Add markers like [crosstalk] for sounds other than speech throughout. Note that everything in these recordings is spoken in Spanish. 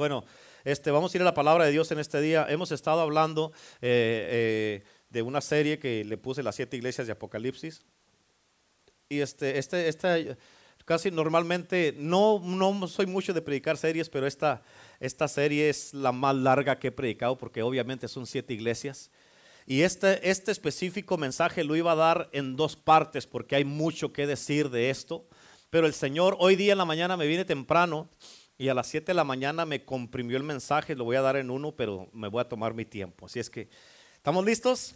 Bueno, este, vamos a ir a la palabra de Dios en este día. Hemos estado hablando eh, eh, de una serie que le puse las siete iglesias de Apocalipsis. Y este, este, esta, casi normalmente, no, no soy mucho de predicar series, pero esta, esta serie es la más larga que he predicado porque obviamente son siete iglesias. Y este, este específico mensaje lo iba a dar en dos partes porque hay mucho que decir de esto. Pero el Señor hoy día en la mañana me viene temprano y a las 7 de la mañana me comprimió el mensaje, lo voy a dar en uno, pero me voy a tomar mi tiempo. Así es que, ¿estamos listos?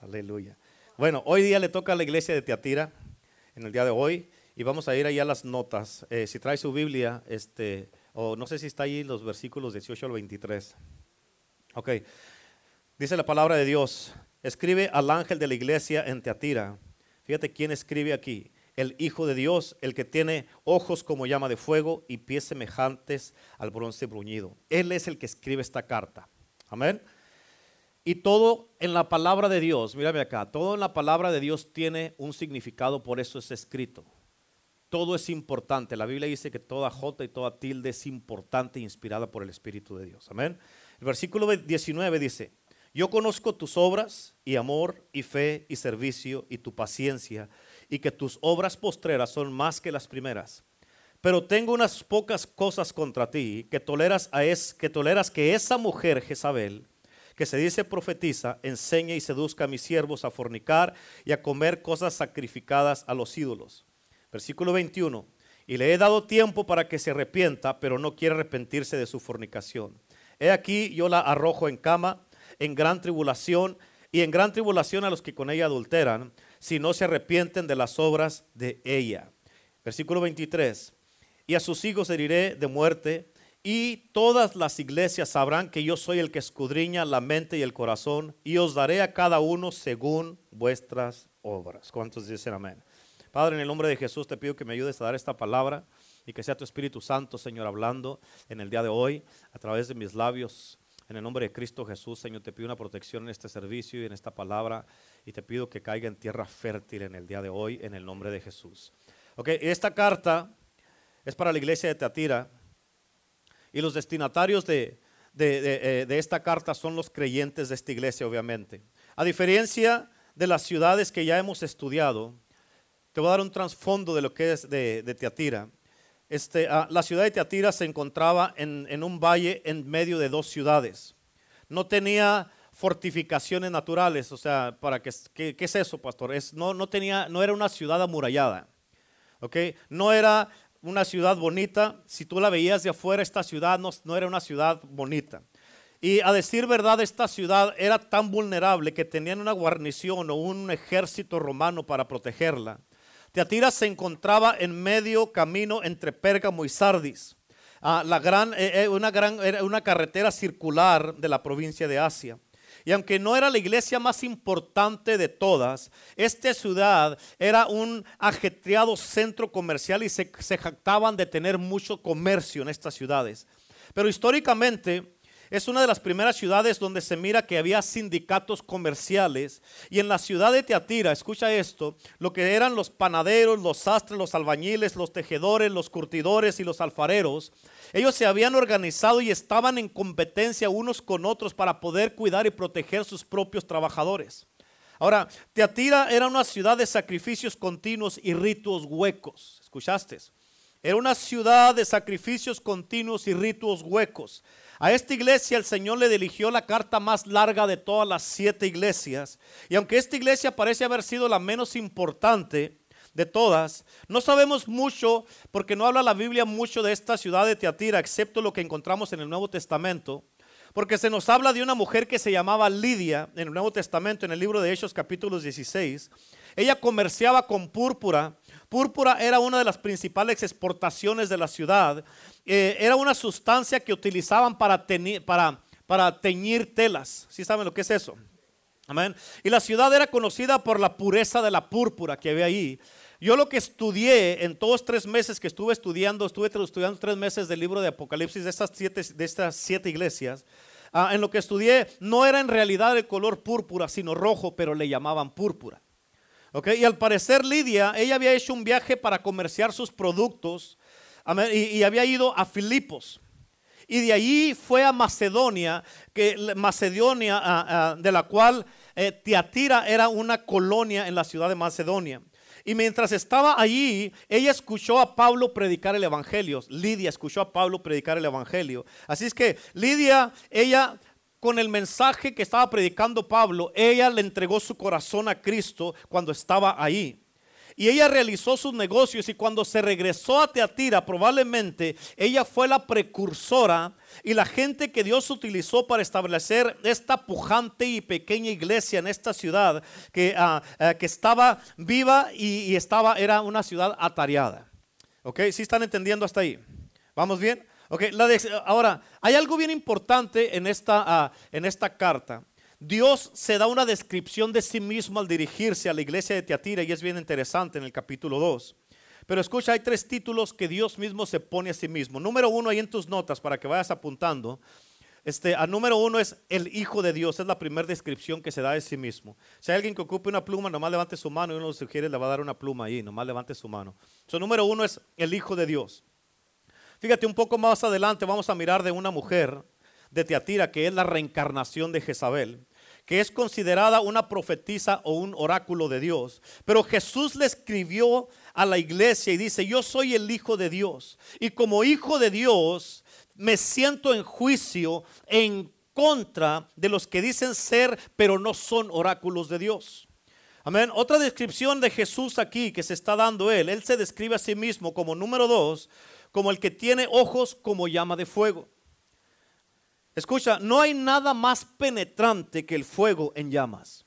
Aleluya. Bueno, hoy día le toca a la iglesia de Teatira, en el día de hoy, y vamos a ir ahí a las notas. Eh, si trae su Biblia, este, o no sé si está ahí los versículos 18 al 23. Ok, dice la palabra de Dios, escribe al ángel de la iglesia en Teatira Fíjate quién escribe aquí. El Hijo de Dios, el que tiene ojos como llama de fuego y pies semejantes al bronce bruñido. Él es el que escribe esta carta. Amén. Y todo en la palabra de Dios, mírame acá, todo en la palabra de Dios tiene un significado, por eso es escrito. Todo es importante. La Biblia dice que toda jota y toda tilde es importante inspirada por el Espíritu de Dios. Amén. El versículo 19 dice, yo conozco tus obras y amor y fe y servicio y tu paciencia y que tus obras postreras son más que las primeras. Pero tengo unas pocas cosas contra ti, que toleras, a es, que toleras que esa mujer Jezabel, que se dice profetiza, enseñe y seduzca a mis siervos a fornicar y a comer cosas sacrificadas a los ídolos. Versículo 21. Y le he dado tiempo para que se arrepienta, pero no quiere arrepentirse de su fornicación. He aquí yo la arrojo en cama en gran tribulación y en gran tribulación a los que con ella adulteran, si no se arrepienten de las obras de ella. Versículo 23. Y a sus hijos heriré de muerte, y todas las iglesias sabrán que yo soy el que escudriña la mente y el corazón, y os daré a cada uno según vuestras obras. ¿Cuántos dicen amén? Padre, en el nombre de Jesús te pido que me ayudes a dar esta palabra y que sea tu Espíritu Santo, Señor, hablando en el día de hoy a través de mis labios. En el nombre de Cristo Jesús, Señor, te pido una protección en este servicio y en esta palabra y te pido que caiga en tierra fértil en el día de hoy, en el nombre de Jesús. Ok, esta carta es para la iglesia de Teatira y los destinatarios de, de, eh, esta carta son los creyentes de esta iglesia, obviamente. A diferencia de las ciudades que ya hemos estudiado, te voy a dar un trasfondo de lo que es de, de Teatira. Este, ah, la ciudad de Teatira se encontraba en, un valle en medio de dos ciudades. No tenía fortificaciones naturales, o sea, para que, ¿qué, es eso, pastor? No era una ciudad amurallada, ¿ok? No era una ciudad bonita. Si tú la veías de afuera, esta ciudad no, no era una ciudad bonita. Y a decir verdad, esta ciudad era tan vulnerable que tenían una guarnición o un ejército romano para protegerla. Teatira se encontraba en medio camino entre Pérgamo y Sardis, ah, eh, eh, una, carretera circular de la provincia de Asia. Y aunque no era la iglesia más importante de todas, esta ciudad era un ajetreado centro comercial y se jactaban de tener mucho comercio en estas ciudades. Pero históricamente es una de las primeras ciudades donde se mira que había sindicatos comerciales. Y en la ciudad de Teatira, escucha esto, lo que eran los panaderos, los sastres, los albañiles, los tejedores, los curtidores y los alfareros, ellos se habían organizado y estaban en competencia unos con otros para poder cuidar y proteger sus propios trabajadores. Ahora, Teatira era una ciudad de sacrificios continuos y ritos huecos. ¿Escuchaste? Era una ciudad de sacrificios continuos y ritos huecos. A esta iglesia el Señor le dirigió la carta más larga de todas las siete iglesias. Y aunque esta iglesia parece haber sido la menos importante de todas, no sabemos mucho porque no habla la Biblia mucho de esta ciudad de Teatira, excepto lo que encontramos en el Nuevo Testamento. Porque se nos habla de una mujer que se llamaba Lidia en el Nuevo Testamento, en el libro de Hechos capítulo 16. Ella comerciaba con púrpura. Púrpura era una de las principales exportaciones de la ciudad eh, era una sustancia que utilizaban para, teñir telas. ¿Sí saben lo que es eso? Amén. Y la ciudad era conocida por la pureza de la púrpura que había ahí. Yo lo que estudié en todos tres meses que estuve estudiando, estuve estudiando tres meses del libro de Apocalipsis de estas siete, de estas siete iglesias. Ah, en lo que estudié no era en realidad el color púrpura, sino rojo, pero le llamaban púrpura. Y al parecer Lidia, ella había hecho un viaje para comerciar sus productos y, había ido a Filipos. Y de allí fue a Macedonia, que Macedonia, de la cual eh, Tiatira era una colonia en la ciudad de Macedonia. Y mientras estaba allí, ella escuchó a Pablo predicar el Evangelio. Lidia escuchó a Pablo predicar el Evangelio. Así es que Lidia, ella con el mensaje que estaba predicando Pablo, ella le entregó su corazón a Cristo cuando estaba ahí. Y ella realizó sus negocios y cuando se regresó a Teatira, probablemente ella fue la precursora y la gente que Dios utilizó para establecer esta pujante y pequeña iglesia en esta ciudad que, ah, ah, que estaba viva y, estaba, era una ciudad atareada. ¿Ok? ¿Sí están entendiendo hasta ahí? ¿Vamos bien? Ok, la ahora, hay algo bien importante en esta, ah, en esta carta. Dios se da una descripción de sí mismo al dirigirse a la iglesia de Teatira y es bien interesante en el capítulo 2. Pero escucha, hay tres títulos que Dios mismo se pone a sí mismo. Número uno, ahí en tus notas para que vayas apuntando. Este, a número uno es el Hijo de Dios, es la primera descripción que se da de sí mismo. Si hay alguien que ocupe una pluma, nomás levante su mano y uno le sugiere, le va a dar una pluma ahí, nomás levante su mano. So, número uno es el Hijo de Dios. Fíjate, un poco más adelante vamos a mirar de una mujer de Teatira, que es la reencarnación de Jezabel, que es considerada una profetisa o un oráculo de Dios. Pero Jesús le escribió a la iglesia y dice, yo soy el Hijo de Dios. Y como Hijo de Dios, me siento en juicio en contra de los que dicen ser, pero no son oráculos de Dios. Amén. Otra descripción de Jesús aquí que se está dando él. Él se describe a sí mismo como número dos, como el que tiene ojos como llama de fuego. Escucha, no hay nada más penetrante que el fuego en llamas.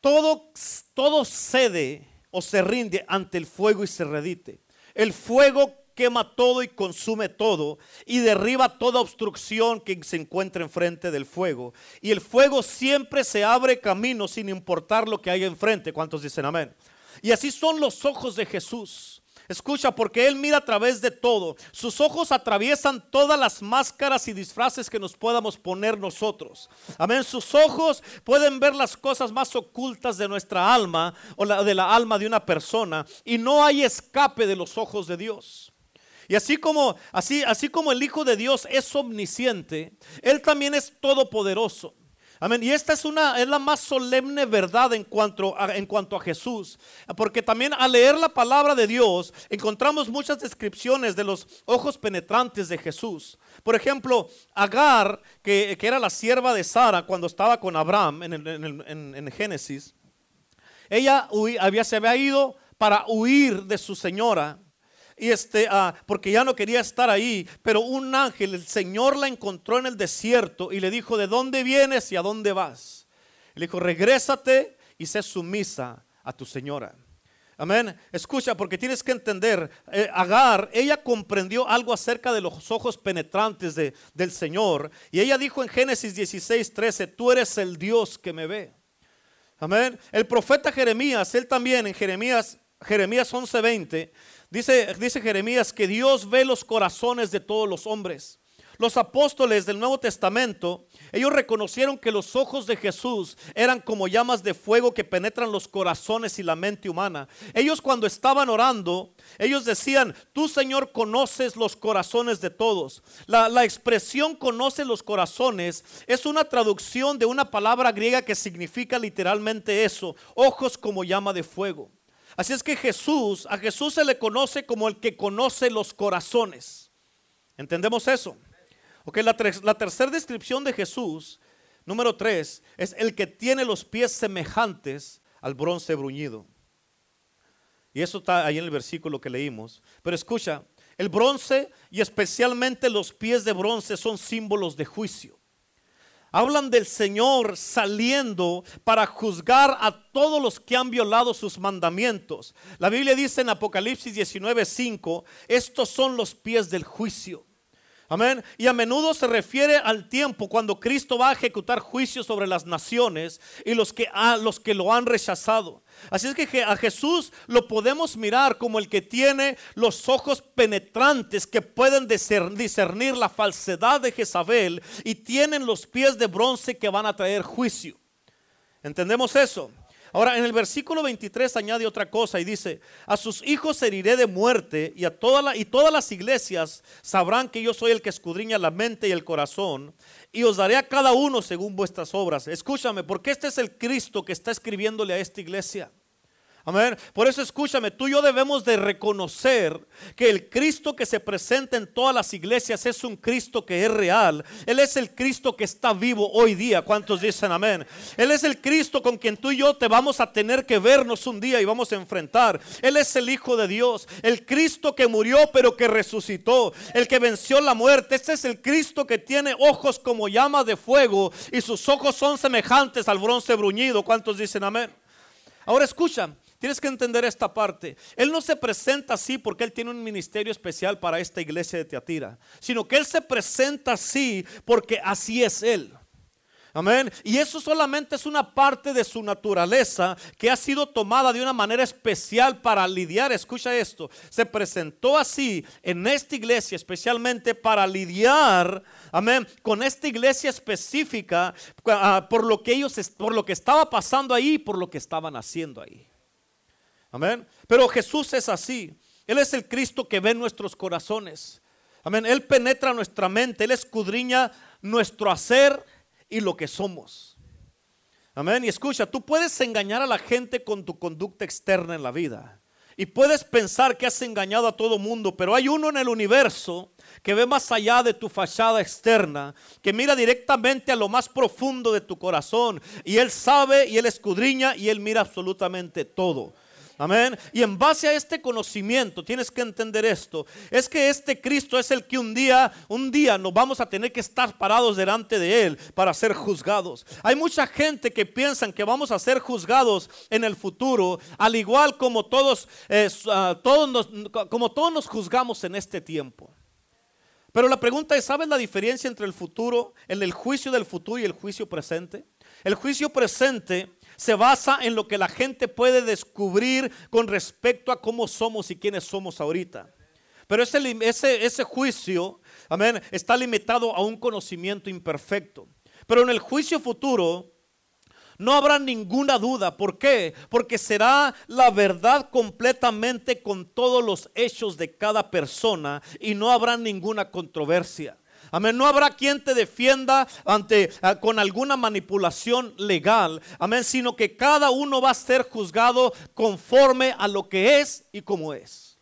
Todo, todo cede o se rinde ante el fuego y se redite. El fuego quema todo y consume todo y derriba toda obstrucción que se encuentre enfrente del fuego. Y el fuego siempre se abre camino sin importar lo que haya enfrente. ¿Cuántos dicen amén? Y así son los ojos de Jesús. Escucha, porque Él mira a través de todo. Sus ojos atraviesan todas las máscaras y disfraces que nos podamos poner nosotros. Amén. Sus ojos pueden ver las cosas más ocultas de nuestra alma o de la alma de una persona. Y no hay escape de los ojos de Dios. Y así como, así, así como el Hijo de Dios es omnisciente, Él también es todopoderoso. Amén. Y esta es una es la más solemne verdad en cuanto a, en cuanto a Jesús, porque también al leer la palabra de Dios encontramos muchas descripciones de los ojos penetrantes de Jesús. Por ejemplo, Agar, que, era la sierva de Sara cuando estaba con Abraham en, en Génesis, ella había, se había ido para huir de su señora y este, ah, porque ya no quería estar ahí, pero un ángel, el Señor la encontró en el desierto y le dijo, ¿de dónde vienes y a dónde vas? Le dijo, regrésate y sé sumisa a tu señora. Amén. Escucha, porque tienes que entender, eh, Agar, ella comprendió algo acerca de los ojos penetrantes de, del Señor. Y ella dijo en Génesis 16, 13, tú eres el Dios que me ve. Amén. El profeta Jeremías, él también en Jeremías, Jeremías 11, 20, Dice, dice Jeremías que Dios ve los corazones de todos los hombres. Los apóstoles del Nuevo Testamento, ellos reconocieron que los ojos de Jesús eran como llamas de fuego que penetran los corazones y la mente humana. Ellos cuando estaban orando, ellos decían, tú Señor conoces los corazones de todos. La, la expresión conoce los corazones es una traducción de una palabra griega que significa literalmente eso, ojos como llama de fuego. Así es que Jesús, a Jesús se le conoce como el que conoce los corazones. ¿Entendemos eso? Ok, la, la tercera descripción de Jesús, número tres, es el que tiene los pies semejantes al bronce bruñido. Y eso está ahí en el versículo que leímos. Pero escucha, el bronce y especialmente los pies de bronce son símbolos de juicio. Hablan del Señor saliendo para juzgar a todos los que han violado sus mandamientos. La Biblia dice en Apocalipsis 19:5, estos son los pies del juicio. Amén. Y a menudo se refiere al tiempo cuando Cristo va a ejecutar juicio sobre las naciones y los que, los que lo han rechazado. Así es que a Jesús lo podemos mirar como el que tiene los ojos penetrantes que pueden discernir la falsedad de Jezabel y tienen los pies de bronce que van a traer juicio. ¿Entendemos eso? Ahora, en el versículo 23 añade otra cosa y dice, a sus hijos heriré de muerte y, a toda la, y todas las iglesias sabrán que yo soy el que escudriña la mente y el corazón y os daré a cada uno según vuestras obras. Escúchame, porque este es el Cristo que está escribiéndole a esta iglesia. Amén. Por eso escúchame, tú y yo debemos de reconocer que el Cristo que se presenta en todas las iglesias es un Cristo que es real. Él es el Cristo que está vivo hoy día. ¿Cuántos dicen amén? Él es el Cristo con quien tú y yo te vamos a tener que vernos un día y vamos a enfrentar. Él es el Hijo de Dios, el Cristo que murió pero que resucitó, el que venció la muerte. Este es el Cristo que tiene ojos como llamas de fuego y sus ojos son semejantes al bronce bruñido. ¿Cuántos dicen amén? Ahora escucha, Tienes que entender esta parte. Él no se presenta así porque Él tiene un ministerio especial para esta iglesia de Teatira, sino que Él se presenta así porque así es Él. Amén. Y eso solamente es una parte de su naturaleza que ha sido tomada de una manera especial para lidiar. Escucha esto. Se presentó así en esta iglesia especialmente para lidiar, amén, con esta iglesia específica ah, por lo que ellos, por lo que estaba pasando ahí, por lo que estaban haciendo ahí. Amén. Pero Jesús es así. Él es el Cristo que ve nuestros corazones. Amén. Él penetra nuestra mente. Él escudriña nuestro hacer y lo que somos. Amén. Y escucha, tú puedes engañar a la gente con tu conducta externa en la vida. Y puedes pensar que has engañado a todo mundo, pero hay uno en el universo que ve más allá de tu fachada externa, que mira directamente a lo más profundo de tu corazón. Y Él sabe y Él escudriña y Él mira absolutamente todo. Amén. Y en base a este conocimiento, tienes que entender esto, es que este Cristo es el que un día, un día nos vamos a tener que estar parados delante de Él para ser juzgados. Hay mucha gente que piensan que vamos a ser juzgados en el futuro, al igual como todos, ah, todos nos, como todos nos juzgamos en este tiempo. Pero la pregunta es, ¿sabes la diferencia entre el futuro, el juicio del futuro y el juicio presente? El juicio presente se basa en lo que la gente puede descubrir con respecto a cómo somos y quiénes somos ahorita. Pero ese, ese, ese juicio, amén, está limitado a un conocimiento imperfecto. Pero en el juicio futuro, no habrá ninguna duda. ¿Por qué? Porque será la verdad completamente con todos los hechos de cada persona y no habrá ninguna controversia. Amén. No habrá quien te defienda ante ah, con alguna manipulación legal. Amén. Sino que cada uno va a ser juzgado conforme a lo que es y como es.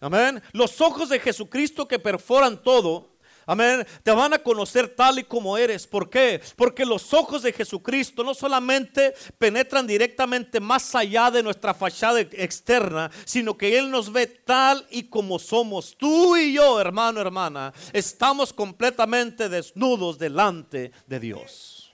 Amén. Los ojos de Jesucristo que perforan todo Amén. Te van a conocer tal y como eres. ¿Por qué? Porque los ojos de Jesucristo no solamente penetran directamente más allá de nuestra fachada externa, sino que Él nos ve tal y como somos. Tú y yo, hermano, hermana, estamos completamente desnudos delante de Dios.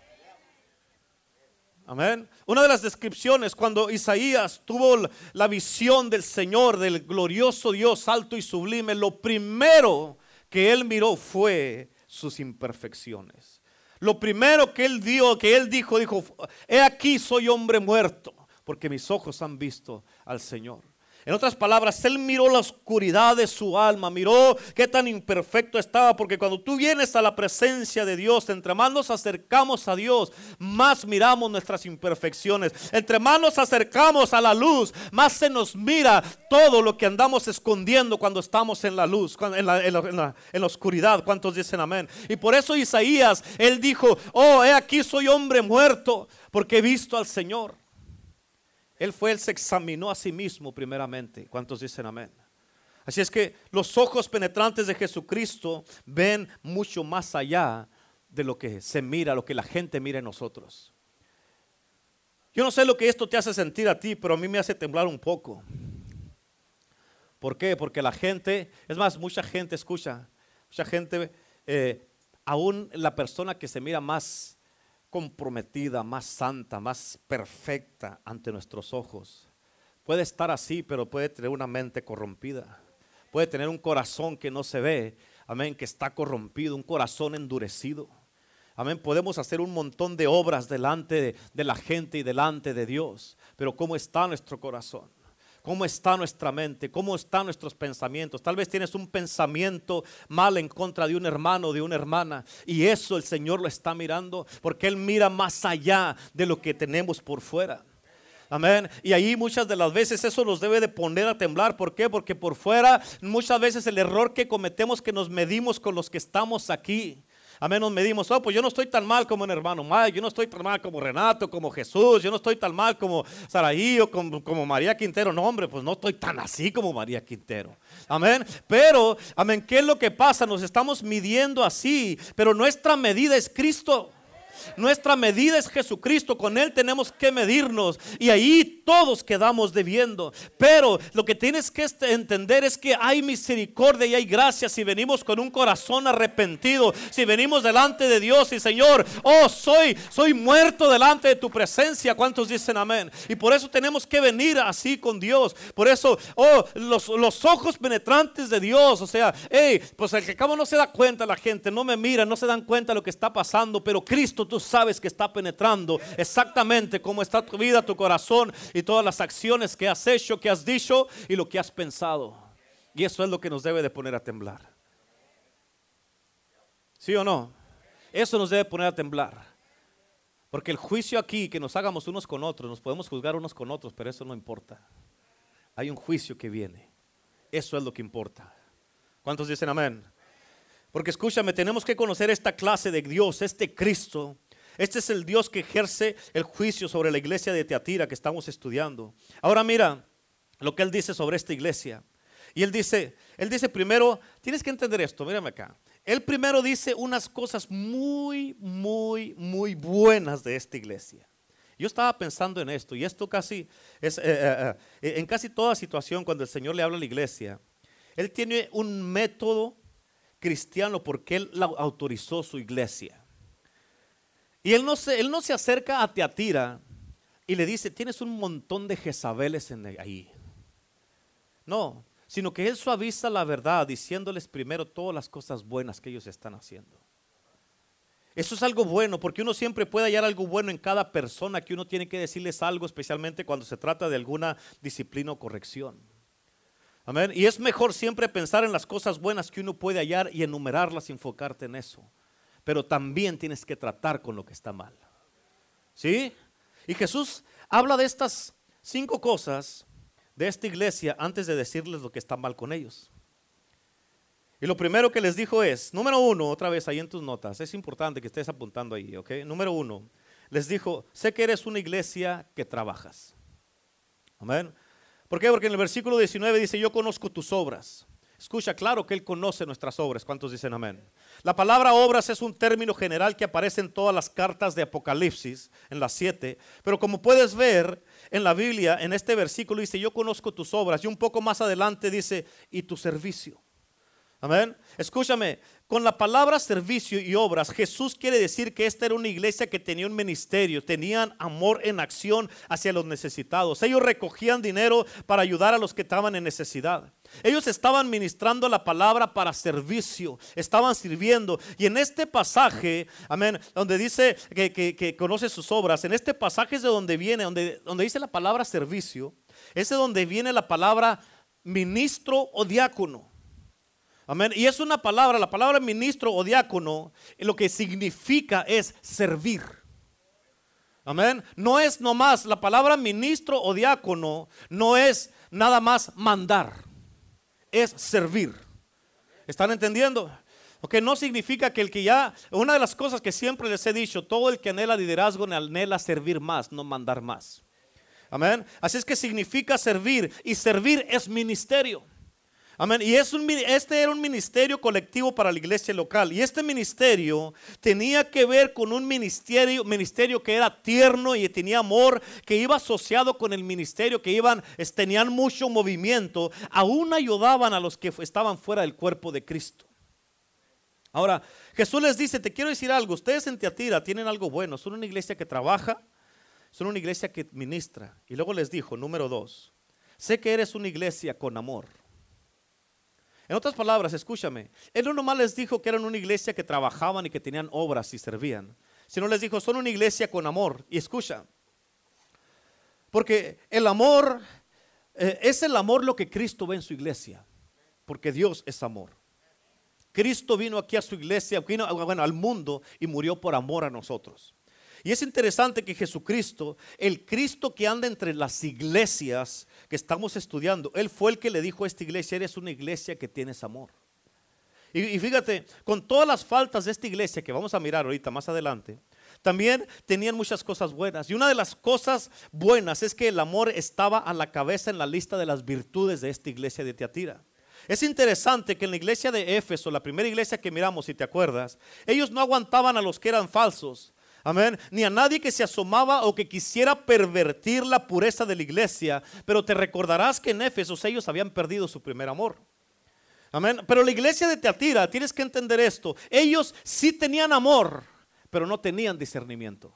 Amén. Una de las descripciones cuando Isaías tuvo la visión del Señor, del glorioso Dios alto y sublime, lo primero que él miró fue sus imperfecciones. Lo primero que él dio, que él dijo, dijo, he aquí soy hombre muerto, porque mis ojos han visto al Señor. En otras palabras, él miró la oscuridad de su alma, miró qué tan imperfecto estaba, porque cuando tú vienes a la presencia de Dios, entre más nos acercamos a Dios, más miramos nuestras imperfecciones. Entre más nos acercamos a la luz, más se nos mira todo lo que andamos escondiendo cuando estamos en la luz, en la, en la oscuridad. ¿Cuántos dicen amén? Y por eso Isaías, él dijo, oh, he aquí soy hombre muerto, porque he visto al Señor. Él fue, él se examinó a sí mismo primeramente. ¿Cuántos dicen amén? Así es que los ojos penetrantes de Jesucristo ven mucho más allá de lo que se mira, lo que la gente mira en nosotros. Yo no sé lo que esto te hace sentir a ti, pero a mí me hace temblar un poco. ¿Por qué? Porque la gente, es más, mucha gente escucha, mucha gente, eh, aún la persona que se mira más comprometida, más santa, más perfecta ante nuestros ojos. Puede estar así, pero puede tener una mente corrompida. Puede tener un corazón que no se ve, amén, que está corrompido, un corazón endurecido. Amén, podemos hacer un montón de obras delante de, la gente y delante de Dios, pero ¿cómo está nuestro corazón? ¿Cómo está nuestra mente? ¿Cómo están nuestros pensamientos? Tal vez tienes un pensamiento mal en contra de un hermano o de una hermana. Y eso el Señor lo está mirando porque Él mira más allá de lo que tenemos por fuera. Amén. Y ahí muchas de las veces eso nos debe de poner a temblar. ¿Por qué? Porque por fuera muchas veces el error que cometemos que nos medimos con los que estamos aquí. Amén, nos medimos, oh, pues yo no estoy tan mal como un hermano Mike, yo no estoy tan mal como Renato, como Jesús, yo no estoy tan mal como Saraí o como, como María Quintero. No, hombre, pues no estoy tan así como María Quintero. Amén. Pero, amén, ¿qué es lo que pasa? Nos estamos midiendo así, pero nuestra medida es Cristo. Nuestra medida es Jesucristo, con Él tenemos que medirnos y ahí todos quedamos debiendo. Pero lo que tienes que entender es que hay misericordia y hay gracia si venimos con un corazón arrepentido, si venimos delante de Dios y Señor, oh, soy, soy muerto delante de tu presencia. ¿Cuántos dicen amén? Y por eso tenemos que venir así con Dios. Por eso, oh, los, los ojos penetrantes de Dios, o sea, hey, pues el que cabo no se da cuenta la gente, no me mira, no se dan cuenta lo que está pasando, pero Cristo, tú sabes que está penetrando exactamente cómo está tu vida, tu corazón y todas las acciones que has hecho, que has dicho y lo que has pensado. Y eso es lo que nos debe de poner a temblar. ¿Sí o no? Eso nos debe poner a temblar. Porque el juicio aquí, que nos hagamos unos con otros, nos podemos juzgar unos con otros, pero eso no importa. Hay un juicio que viene. Eso es lo que importa. ¿Cuántos dicen amén? Porque escúchame, tenemos que conocer esta clase de Dios, este Cristo, este es el Dios que ejerce el juicio sobre la iglesia de Teatira que estamos estudiando. Ahora mira lo que él dice sobre esta iglesia. Y él dice, él dice primero, tienes que entender esto, mírame acá. Él primero dice unas cosas muy, muy, muy buenas de esta iglesia. Yo estaba pensando en esto y esto casi es eh, eh, eh, en casi toda situación cuando el Señor le habla a la iglesia, él tiene un método cristiano porque él autorizó su iglesia. Y él no se, él no se acerca a Teatira y le dice, tienes un montón de Jezabeles en ahí. No, sino que él suaviza la verdad diciéndoles primero todas las cosas buenas que ellos están haciendo. Eso es algo bueno, porque uno siempre puede hallar algo bueno en cada persona que uno tiene que decirles algo, especialmente cuando se trata de alguna disciplina o corrección. Amén. Y es mejor siempre pensar en las cosas buenas que uno puede hallar y enumerarlas y enfocarte en eso pero también tienes que tratar con lo que está mal. ¿Sí? Y Jesús habla de estas cinco cosas de esta iglesia antes de decirles lo que está mal con ellos. Y lo primero que les dijo es, número uno, otra vez ahí en tus notas, es importante que estés apuntando ahí, ¿ok? Número uno, les dijo, sé que eres una iglesia que trabajas. Amén. ¿Por qué? Porque en el versículo 19 dice, yo conozco tus obras. Escucha, claro que Él conoce nuestras obras. ¿Cuántos dicen amén? La palabra obras es un término general que aparece en todas las cartas de Apocalipsis, en las siete. Pero como puedes ver en la Biblia, en este versículo dice, yo conozco tus obras. Y un poco más adelante dice, y tu servicio. Amén. Escúchame, con la palabra servicio y obras, Jesús quiere decir que esta era una iglesia que tenía un ministerio, tenían amor en acción hacia los necesitados. Ellos recogían dinero para ayudar a los que estaban en necesidad. Ellos estaban ministrando la palabra para servicio, estaban sirviendo. Y en este pasaje, amén, donde dice que, conoce sus obras, en este pasaje es de donde viene, donde, donde dice la palabra servicio, es de donde viene la palabra ministro o diácono. Amén. Y es una palabra, la palabra ministro o diácono, lo que significa es servir. Amén. No es nomás, la palabra ministro o diácono no es nada más mandar es servir. ¿Están entendiendo? Ok, no significa que el que ya, una de las cosas que siempre les he dicho, todo el que anhela liderazgo anhela servir más, no mandar más. Amén. Así es que significa servir y servir es ministerio. Amén. Y este era un ministerio colectivo para la iglesia local. Y este ministerio tenía que ver con un ministerio, ministerio que era tierno y tenía amor, que iba asociado con el ministerio, que iban, tenían mucho movimiento. Aún ayudaban a los que estaban fuera del cuerpo de Cristo. Ahora, Jesús les dice, te quiero decir algo, ustedes en Teatira tienen algo bueno, son una iglesia que trabaja, son una iglesia que ministra. Y luego les dijo, número dos, sé que eres una iglesia con amor. En otras palabras, escúchame, Él no nomás les dijo que eran una iglesia que trabajaban y que tenían obras y servían, sino les dijo, son una iglesia con amor. Y escucha, porque el amor eh, es el amor lo que Cristo ve en su iglesia, porque Dios es amor. Cristo vino aquí a su iglesia, vino bueno, al mundo y murió por amor a nosotros. Y es interesante que Jesucristo, el Cristo que anda entre las iglesias que estamos estudiando, Él fue el que le dijo a esta iglesia, eres una iglesia que tienes amor. Y, fíjate, con todas las faltas de esta iglesia que vamos a mirar ahorita más adelante, también tenían muchas cosas buenas. Y una de las cosas buenas es que el amor estaba a la cabeza en la lista de las virtudes de esta iglesia de Teatira. Es interesante que en la iglesia de Éfeso, la primera iglesia que miramos, si te acuerdas, ellos no aguantaban a los que eran falsos, Amén. Ni a nadie que se asomaba o que quisiera pervertir la pureza de la iglesia. Pero te recordarás que en Éfeso ellos habían perdido su primer amor. Amén. Pero la iglesia de Teatira, tienes que entender esto. Ellos sí tenían amor, pero no tenían discernimiento.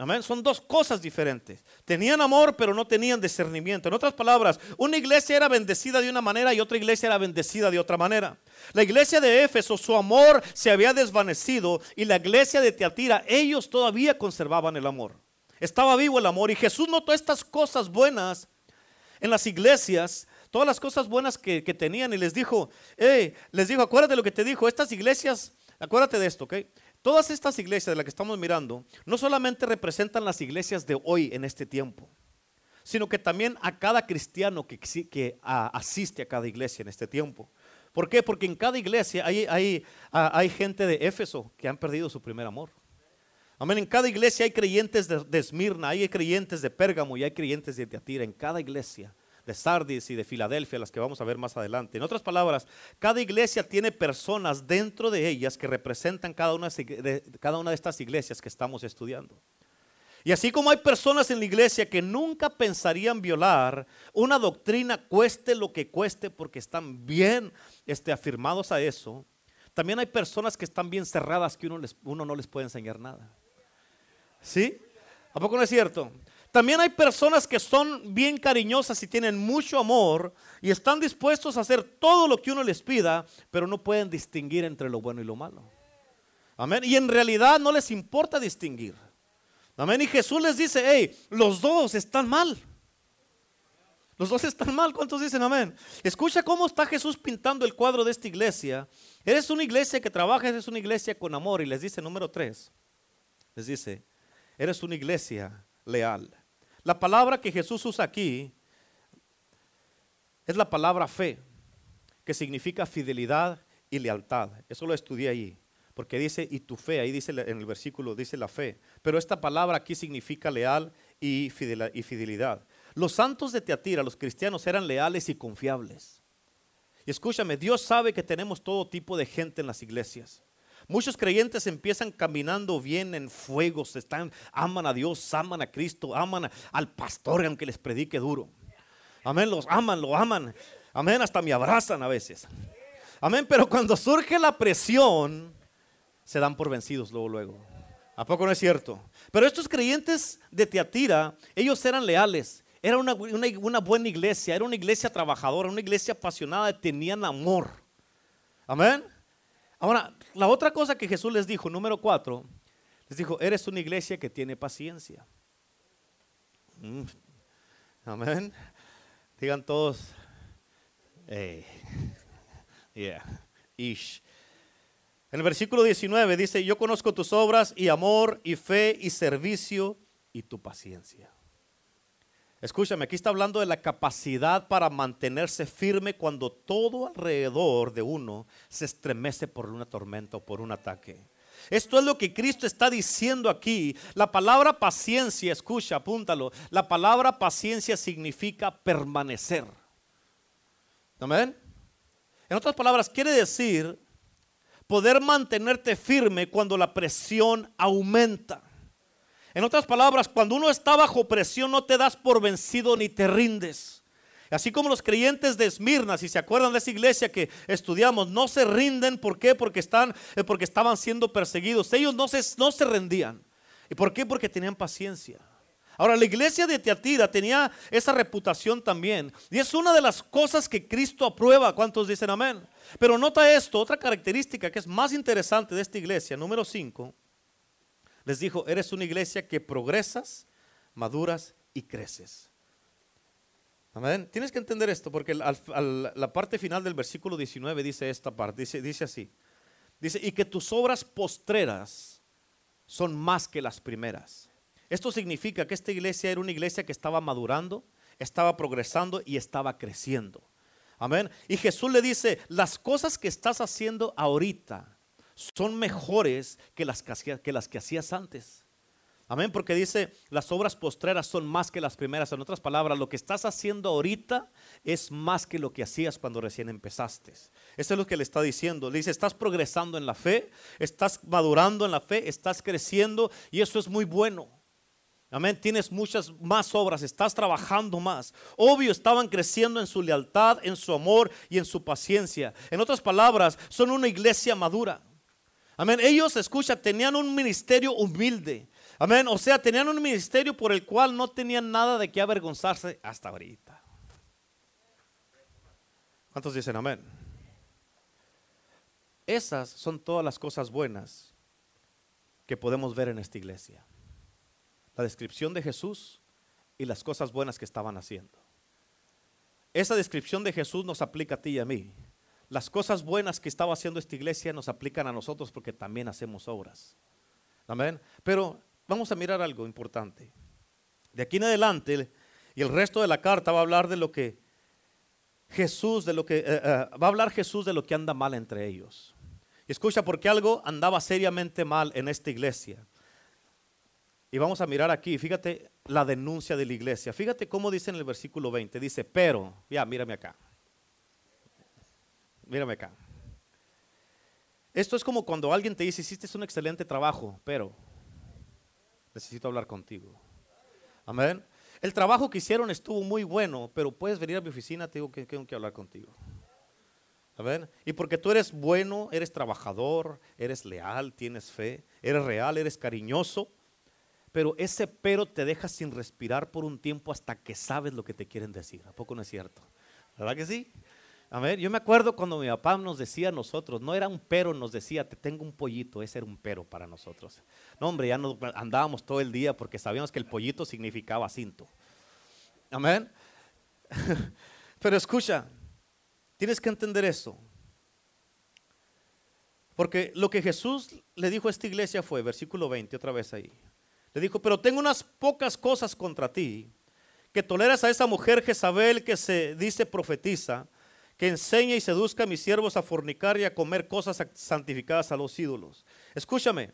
Amén. Son dos cosas diferentes. Tenían amor, pero no tenían discernimiento. En otras palabras, una iglesia era bendecida de una manera y otra iglesia era bendecida de otra manera. La iglesia de Éfeso, su amor se había desvanecido y la iglesia de Teatira, ellos todavía conservaban el amor. Estaba vivo el amor y Jesús notó estas cosas buenas en las iglesias, todas las cosas buenas que, tenían y les dijo, les dijo, acuérdate lo que te dijo, estas iglesias, acuérdate de esto, ¿ok? Todas estas iglesias de las que estamos mirando no solamente representan las iglesias de hoy en este tiempo, sino que también a cada cristiano que, asiste a cada iglesia en este tiempo. ¿Por qué? Porque en cada iglesia hay gente de Éfeso que han perdido su primer amor. Amén. En cada iglesia hay creyentes de, de Esmirna, hay creyentes de Pérgamo y hay creyentes de Teatira. En cada iglesia de Sardis y de Filadelfia, las que vamos a ver más adelante. En otras palabras, cada iglesia tiene personas dentro de ellas que representan cada una de, cada una de estas iglesias que estamos estudiando. Y así como hay personas en la iglesia que nunca pensarían violar una doctrina, cueste lo que cueste, porque están bien este, afirmados a eso, también hay personas que están bien cerradas que uno, les, uno no les puede enseñar nada. ¿Sí? ¿A poco no es cierto? También hay personas que son bien cariñosas y tienen mucho amor y están dispuestos a hacer todo lo que uno les pida, pero no pueden distinguir entre lo bueno y lo malo. Amén. Y en realidad no les importa distinguir. Amén. Y Jesús les dice, hey, los dos están mal. Los dos están mal. ¿Cuántos dicen amén? Escucha cómo está Jesús pintando el cuadro de esta iglesia. Eres una iglesia que trabaja, eres una iglesia con amor. Y les dice número tres. Les dice, eres una iglesia leal. La palabra que Jesús usa aquí es la palabra fe, que significa fidelidad y lealtad. Eso lo estudié ahí, porque dice, y tu fe, ahí dice en el versículo, dice la fe. Pero esta palabra aquí significa leal y fidelidad. Los santos de Teatira, los cristianos, eran leales y confiables. Y escúchame, Dios sabe que tenemos todo tipo de gente en las iglesias. Muchos creyentes empiezan caminando bien en fuegos, están, aman a Dios, aman a Cristo, aman al pastor aunque les predique duro. Amén, los aman, lo aman. Amén, hasta me abrazan a veces. Amén, pero cuando surge la presión, se dan por vencidos luego, luego. ¿A poco no es cierto? Pero estos creyentes de Teatira, ellos eran leales. Era una, una, buena iglesia, era una iglesia trabajadora, una iglesia apasionada, tenían amor. Amén. Ahora, la otra cosa que Jesús les dijo, número cuatro, les dijo, eres una iglesia que tiene paciencia. Mm. Amén. Digan todos, hey. [laughs] yeah, ish. En el versículo 19 dice, yo conozco tus obras y amor y fe y servicio y tu paciencia. Escúchame, aquí está hablando de la capacidad para mantenerse firme cuando todo alrededor de uno se estremece por una tormenta o por un ataque. Esto es lo que Cristo está diciendo aquí. La palabra paciencia, escucha, apúntalo. La palabra paciencia significa permanecer. ¿Amén? En otras palabras, quiere decir poder mantenerte firme cuando la presión aumenta. En otras palabras, cuando uno está bajo presión no te das por vencido ni te rindes. Así como los creyentes de Esmirna, si se acuerdan de esa iglesia que estudiamos, no se rinden, ¿por qué? Porque, están, eh, porque estaban siendo perseguidos. Ellos no se, no se rendían. ¿Y por qué? Porque tenían paciencia. Ahora, la iglesia de Teatira tenía esa reputación también. Y es una de las cosas que Cristo aprueba. ¿Cuántos dicen amén? Pero nota esto, otra característica que es más interesante de esta iglesia, número 5 les dijo, eres una iglesia que progresas, maduras y creces. Amén. Tienes que entender esto porque la parte final del versículo 19 dice esta parte, dice, dice así. Dice, y que tus obras postreras son más que las primeras. Esto significa que esta iglesia era una iglesia que estaba madurando, estaba progresando y estaba creciendo. Amén. Y Jesús le dice, las cosas que estás haciendo ahorita son mejores que las que, hacías antes. Amén, porque dice, las obras postreras son más que las primeras. En otras palabras, lo que estás haciendo ahorita es más que lo que hacías cuando recién empezaste. Eso es lo que le está diciendo. Le dice, estás progresando en la fe, estás madurando en la fe, estás creciendo y eso es muy bueno. Amén, tienes muchas más obras, estás trabajando más. Obvio, estaban creciendo en su lealtad, en su amor y en su paciencia. En otras palabras, son una iglesia madura. Amén, ellos, escucha, tenían un ministerio humilde. Amén. O sea, tenían un ministerio por el cual no tenían nada de qué avergonzarse hasta ahorita. ¿Cuántos dicen amén? Esas son todas las cosas buenas que podemos ver en esta iglesia. La descripción de Jesús y las cosas buenas que estaban haciendo. Esa descripción de Jesús nos aplica a ti y a mí. Las cosas buenas que estaba haciendo esta iglesia nos aplican a nosotros porque también hacemos obras. Amén. Pero vamos a mirar algo importante. De aquí en adelante, y el resto de la carta va a hablar de lo que Jesús, de lo que, eh, eh, va a hablar Jesús de lo que anda mal entre ellos. Y escucha, porque algo andaba seriamente mal en esta iglesia. Y vamos a mirar aquí, fíjate la denuncia de la iglesia. Fíjate cómo dice en el versículo 20. Dice, pero, ya, mírame acá. Mírame acá. Esto es como cuando alguien te dice, hiciste un excelente trabajo, pero necesito hablar contigo. Amén. El trabajo que hicieron estuvo muy bueno, pero puedes venir a mi oficina, tengo que, tengo que hablar contigo. Amén. Y porque tú eres bueno, eres trabajador, eres leal, tienes fe, eres real, eres cariñoso, pero ese pero te deja sin respirar por un tiempo hasta que sabes lo que te quieren decir. ¿A poco no es cierto? ¿Verdad que sí? A yo me acuerdo cuando mi papá nos decía a nosotros, no era un pero, nos decía, te tengo un pollito, ese era un pero para nosotros. No, hombre, ya nos andábamos todo el día porque sabíamos que el pollito significaba cinto. Amén. [laughs] Pero escucha, tienes que entender eso. Porque lo que Jesús le dijo a esta iglesia fue, versículo 20, otra vez ahí. Le dijo, pero tengo unas pocas cosas contra ti, que toleras a esa mujer Jezabel que se dice profetiza que enseña y seduzca a mis siervos a fornicar y a comer cosas santificadas a los ídolos. Escúchame,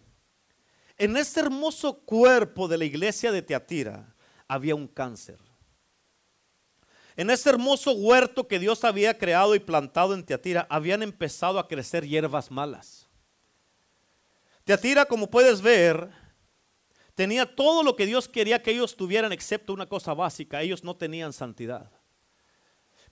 en este hermoso cuerpo de la iglesia de Teatira había un cáncer. En este hermoso huerto que Dios había creado y plantado en Teatira habían empezado a crecer hierbas malas. Teatira, como puedes ver, tenía todo lo que Dios quería que ellos tuvieran, excepto una cosa básica, ellos no tenían santidad.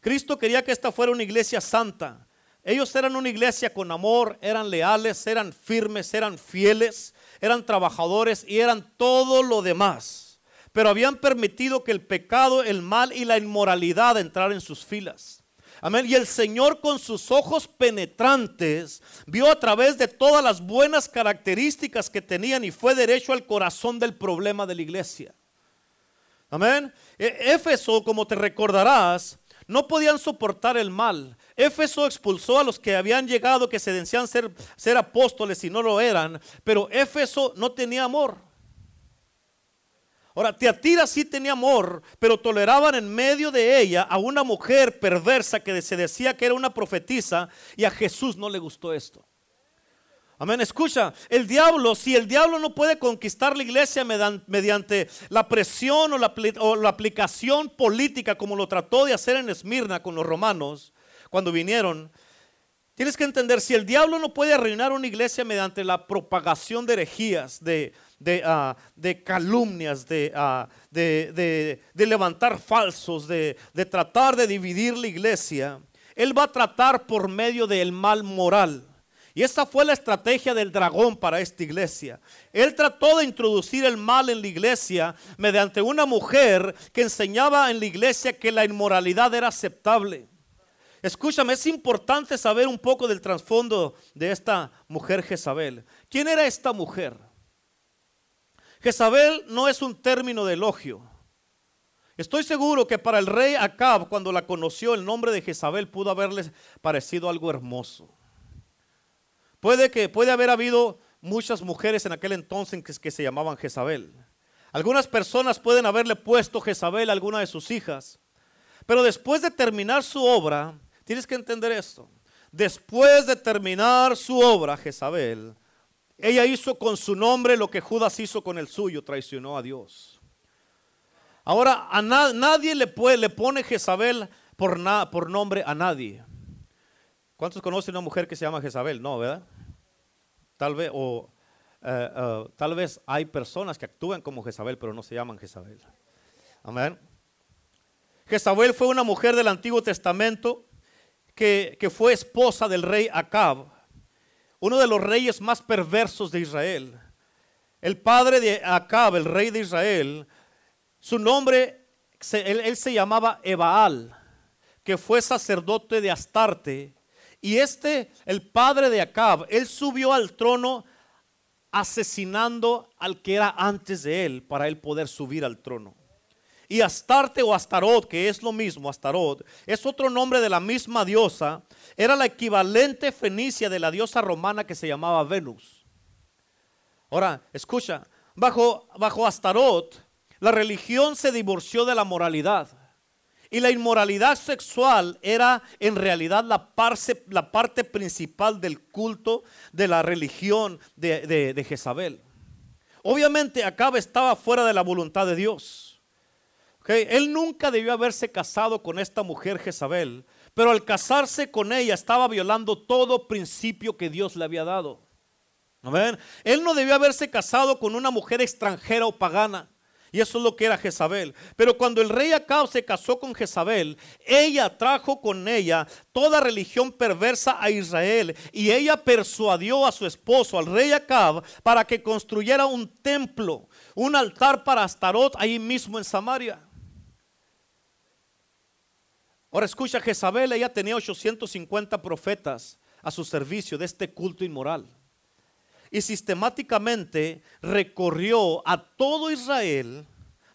Cristo quería que esta fuera una iglesia santa. Ellos eran una iglesia con amor, eran leales, eran firmes, eran fieles, eran trabajadores y eran todo lo demás. Pero habían permitido que el pecado, el mal y la inmoralidad entraran en sus filas. Amén. Y el Señor con sus ojos penetrantes vio a través de todas las buenas características que tenían y fue derecho al corazón del problema de la iglesia. Amén. E, Éfeso, como te recordarás, no podían soportar el mal. Éfeso expulsó a los que habían llegado, que se decían ser, apóstoles y no lo eran, pero Éfeso no tenía amor. Ahora, Teatira sí tenía amor, pero toleraban en medio de ella a una mujer perversa que se decía que era una profetisa y a Jesús no le gustó esto. Amén. Escucha, el diablo, si el diablo no puede conquistar la iglesia mediante la presión o la, aplicación política como lo trató de hacer en Esmirna con los romanos cuando vinieron, tienes que entender, si el diablo no puede arruinar una iglesia mediante la propagación de herejías, de, ah, calumnias, ah, de, levantar falsos, de tratar de dividir la iglesia, él va a tratar por medio del mal moral. Y esa fue la estrategia del dragón para esta iglesia. Él trató de introducir el mal en la iglesia mediante una mujer que enseñaba en la iglesia que la inmoralidad era aceptable. Escúchame, es importante saber un poco del trasfondo de esta mujer Jezabel. ¿Quién era esta mujer? Jezabel no es un término de elogio. Estoy seguro que para el rey Acab, cuando la conoció, el nombre de Jezabel pudo haberle parecido algo hermoso. Puede que puede haber habido muchas mujeres en aquel entonces que, que se llamaban Jezabel. Algunas personas pueden haberle puesto Jezabel a alguna de sus hijas, pero después de terminar su obra, tienes que entender esto. Después de terminar su obra, Jezabel, ella hizo con su nombre lo que Judas hizo con el suyo, traicionó a Dios. Ahora, a nadie le, puede, le pone Jezabel por, por nombre a nadie. ¿Cuántos conocen una mujer que se llama Jezabel? No, ¿verdad? Tal vez, o eh, eh, tal vez hay personas que actúan como Jezabel, pero no se llaman Jezabel. Amén. Jezabel fue una mujer del Antiguo Testamento que, que fue esposa del rey Acab, uno de los reyes más perversos de Israel. El padre de Acab, el rey de Israel, su nombre, él, se llamaba Ebaal, que fue sacerdote de Astarte. Y este, el padre de Acab, él subió al trono asesinando al que era antes de él para él poder subir al trono. Y Astarte o Astarot, que es lo mismo, Astarot, es otro nombre de la misma diosa, era la equivalente fenicia de la diosa romana que se llamaba Venus. Ahora, escucha, bajo, bajo la religión se divorció de la moralidad. Y la inmoralidad sexual era en realidad la parte, principal del culto de la religión de, Jezabel. Obviamente Acab estaba fuera de la voluntad de Dios. Él nunca debió haberse casado con esta mujer Jezabel, pero al casarse con ella estaba violando todo principio que Dios le había dado. Él no debió haberse casado con una mujer extranjera o pagana. Y eso es lo que era Jezabel. Pero cuando el rey Acab se casó con Jezabel, ella trajo con ella toda religión perversa a Israel. Y ella persuadió a su esposo, al rey Acab, para que construyera un templo, un altar para Astarot ahí mismo en Samaria. Ahora escucha, Jezabel, ella tenía 850 profetas a su servicio de este culto inmoral y sistemáticamente recorrió a todo Israel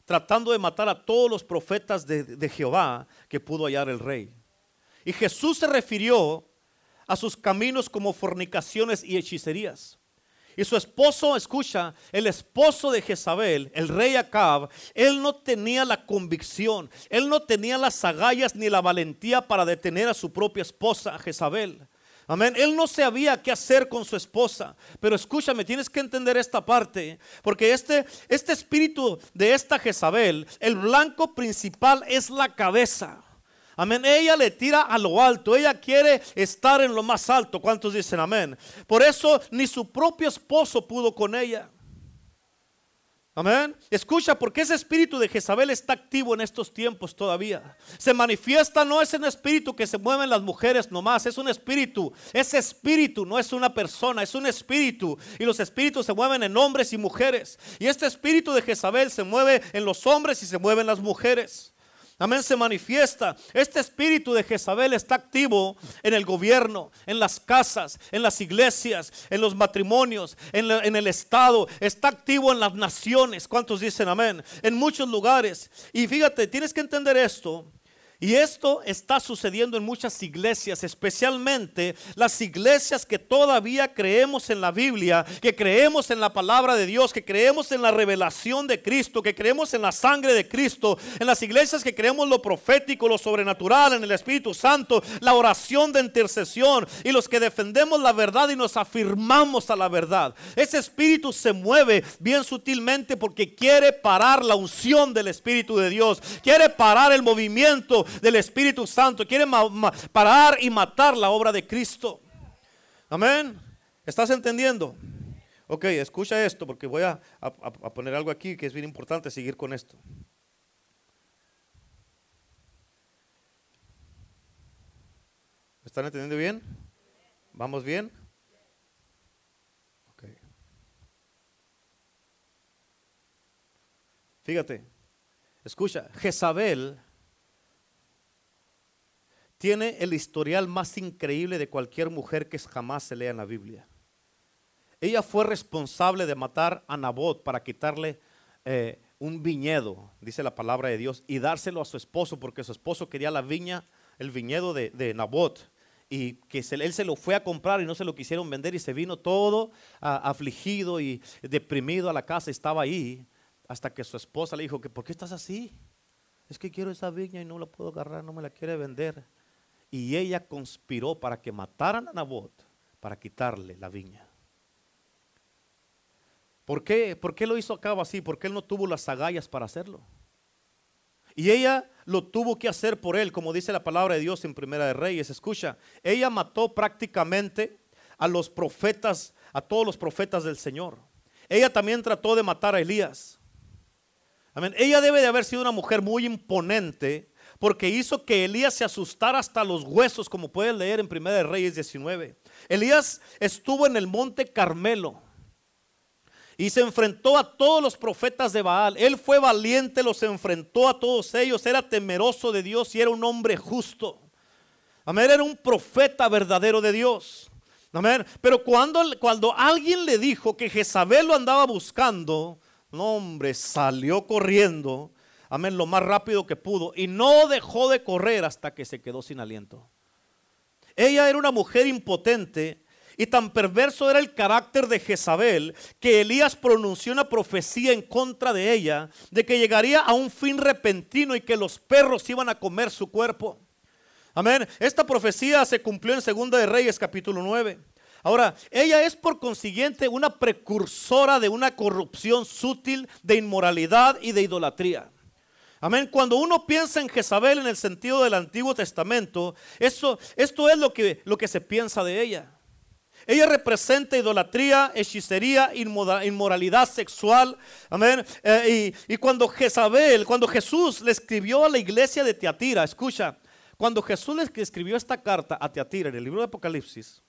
tratando de matar a todos los profetas de, Jehová que pudo hallar el rey. Y Jesús se refirió a sus caminos como fornicaciones y hechicerías. Y su esposo, escucha, el esposo de Jezabel, el rey Acab, él no tenía la convicción, él no tenía las agallas ni la valentía para detener a su propia esposa, Jezabel. Amén. Él no sabía qué hacer con su esposa. Pero escúchame, tienes que entender esta parte. Porque este, este espíritu de esta Jezabel, el blanco principal es la cabeza. Amén. Ella le tira a lo alto. Ella quiere estar en lo más alto. ¿Cuántos dicen amén? Por eso ni su propio esposo pudo con ella. Amén. Escucha, porque ese espíritu de Jezabel está activo en estos tiempos todavía. Se manifiesta, no es un espíritu que se mueve en las mujeres nomás, es un espíritu. Ese espíritu no es una persona, es un espíritu. Y los espíritus se mueven en hombres y mujeres. Y este espíritu de Jezabel se mueve en los hombres y se mueve en las mujeres. Amén, se manifiesta. Este espíritu de Jezabel está activo en el gobierno, en las casas, en las iglesias, en los matrimonios, en, en, el Estado. Está activo en las naciones. ¿Cuántos dicen amén? En muchos lugares. Y fíjate, tienes que entender esto. Y esto está sucediendo en muchas iglesias, especialmente las iglesias que todavía creemos en la Biblia, que creemos en la palabra de Dios, que creemos en la revelación de Cristo, que creemos en la sangre de Cristo, en las iglesias que creemos lo profético, lo sobrenatural, en el Espíritu Santo, la oración de intercesión y los que defendemos la verdad y nos afirmamos a la verdad. Ese espíritu se mueve bien sutilmente porque quiere parar la unción del Espíritu de Dios, quiere parar el movimiento del Espíritu Santo. Quiere parar y matar la obra de Cristo. Amén. ¿Estás entendiendo? Ok, escucha esto porque voy a, poner algo aquí que es bien importante seguir con esto. ¿Están entendiendo bien? ¿Vamos bien? Ok. Fíjate, escucha, Jezabel tiene el historial más increíble de cualquier mujer que jamás se lea en la Biblia. Ella fue responsable de matar a Nabot para quitarle eh, un viñedo, dice la palabra de Dios, y dárselo a su esposo porque su esposo quería la viña, el viñedo de, de Nabot. y que él se lo fue a comprar y no se lo quisieron vender y se vino todo afligido y deprimido a la casa, estaba ahí, hasta que su esposa le dijo que, ¿por qué estás así? Es que quiero esa viña y no la puedo agarrar, no me la quiere vender. Y ella conspiró para que mataran a Nabot para quitarle la viña. ¿Por qué? ¿Por qué lo hizo a cabo así? Porque él no tuvo las agallas para hacerlo. Y ella lo tuvo que hacer por él, como dice la palabra de Dios en Primera de Reyes. Escucha, ella mató prácticamente a los profetas, a todos los profetas del Señor. Ella también trató de matar a Elías. Amén. Ella debe de haber sido una mujer muy imponente porque hizo que Elías se asustara hasta los huesos, como puedes leer en Primera de Reyes 19. Elías estuvo en el monte Carmelo y se enfrentó a todos los profetas de Baal. Él fue valiente, los enfrentó a todos ellos, era temeroso de Dios y era un hombre justo. Amén, era un profeta verdadero de Dios. Amén. Pero cuando, cuando alguien le dijo que Jezabel lo andaba buscando, no hombre, salió corriendo, amén, lo más rápido que pudo y no dejó de correr hasta que se quedó sin aliento. Ella era una mujer impotente y tan perverso era el carácter de Jezabel que Elías pronunció una profecía en contra de ella de que llegaría a un fin repentino y que los perros iban a comer su cuerpo. Amén. Esta profecía se cumplió en Segunda de Reyes capítulo 9. Ahora, ella es por consiguiente una precursora de una corrupción sutil, de inmoralidad y de idolatría. Amén. Cuando uno piensa en Jezabel en el sentido del Antiguo Testamento, eso, esto es lo que, lo que se piensa de ella. Ella representa idolatría, hechicería, inmoralidad sexual. Amén. Eh, y, cuando Jezabel, cuando Jesús le escribió a la iglesia de Teatira, escucha, cuando Jesús le escribió esta carta a Teatira en el libro de Apocalipsis,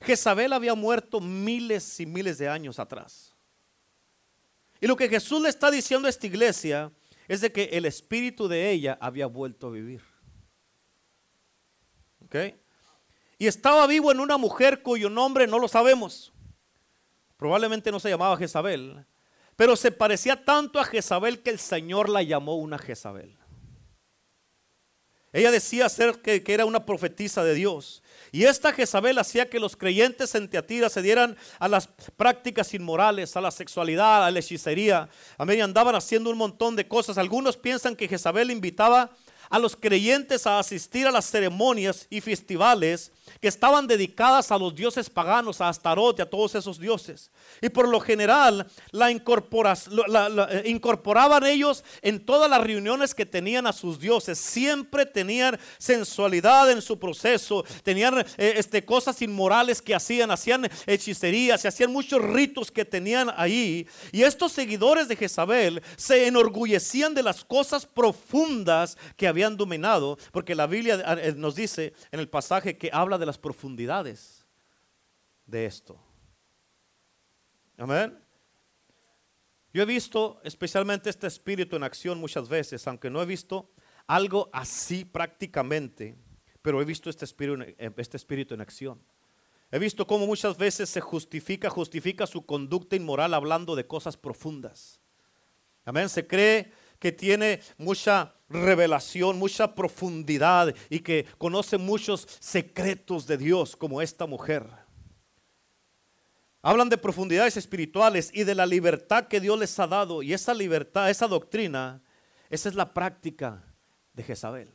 Jezabel había muerto miles y miles de años atrás. Y lo que Jesús le está diciendo a esta iglesia es de que el espíritu de ella había vuelto a vivir. ¿Ok? y estaba vivo en una mujer cuyo nombre no lo sabemos. Probablemente no se llamaba Jezabel, pero se parecía tanto a Jezabel que el Señor la llamó una Jezabel. Ella decía ser que, era una profetisa de Dios. Y esta Jezabel hacía que los creyentes en Teatira se dieran a las prácticas inmorales, a la sexualidad, a la hechicería. Amén. Andaban haciendo un montón de cosas. Algunos piensan que Jezabel invitaba a los creyentes a asistir a las ceremonias y festivales que estaban dedicadas a los dioses paganos, a Astaroth y a todos esos dioses. Y por lo general la, eh, incorporaban ellos en todas las reuniones que tenían a sus dioses. Siempre tenían sensualidad en su proceso, tenían eh, este, cosas inmorales que hacían, hacían hechicerías, se hacían muchos ritos que tenían ahí. Y estos seguidores de Jezabel se enorgullecían de las cosas profundas que habían dominado, porque la Biblia eh, nos dice en el pasaje que habla de las profundidades de esto. Amén. Yo he visto especialmente este espíritu en acción muchas veces, aunque no he visto algo así prácticamente, pero he visto este espíritu, este espíritu en acción. He visto cómo muchas veces se justifica, justifica su conducta inmoral hablando de cosas profundas. Amén. Se cree que tiene mucha revelación, mucha profundidad y que conoce muchos secretos de Dios como esta mujer. Hablan de profundidades espirituales y de la libertad que Dios les ha dado. Y esa libertad, esa doctrina, esa es la práctica de Jezabel.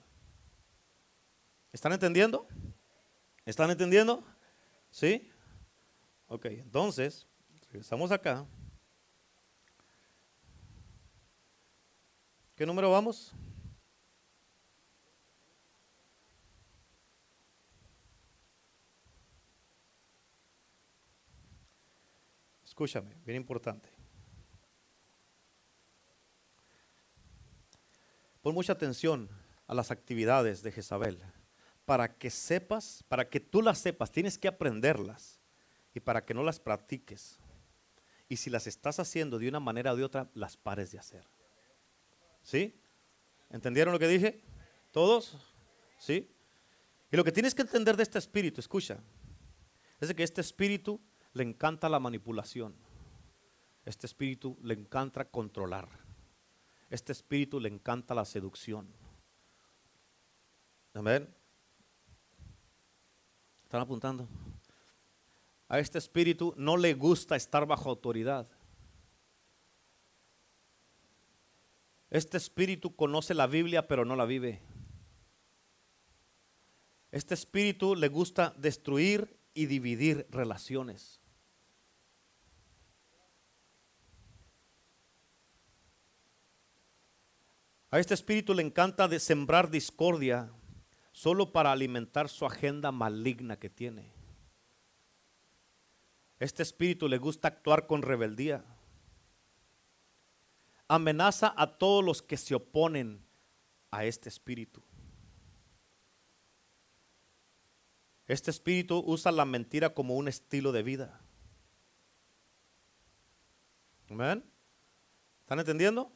¿Están entendiendo? ¿Están entendiendo? ¿Sí? Ok, entonces, regresamos acá. ¿Qué número vamos? Escúchame, bien importante. Pon mucha atención a las actividades de Jezabel. Para que sepas, para que tú las sepas, tienes que aprenderlas. Y para que no las practiques. Y si las estás haciendo de una manera o de otra, las pares de hacer. ¿Sí? ¿Entendieron lo que dije? ¿Todos? ¿Sí? Y lo que tienes que entender de este espíritu, escucha, es que este espíritu le encanta la manipulación. Este espíritu le encanta controlar. Este espíritu le encanta la seducción. Amén. ¿Están apuntando? A este espíritu no le gusta estar bajo autoridad. Este espíritu conoce la Biblia pero no la vive. Este espíritu le gusta destruir y dividir relaciones. A este espíritu le encanta sembrar discordia solo para alimentar su agenda maligna que tiene. Este espíritu le gusta actuar con rebeldía. Amenaza a todos los que se oponen a este espíritu. Este espíritu usa la mentira como un estilo de vida. ¿Amén? ¿Están entendiendo?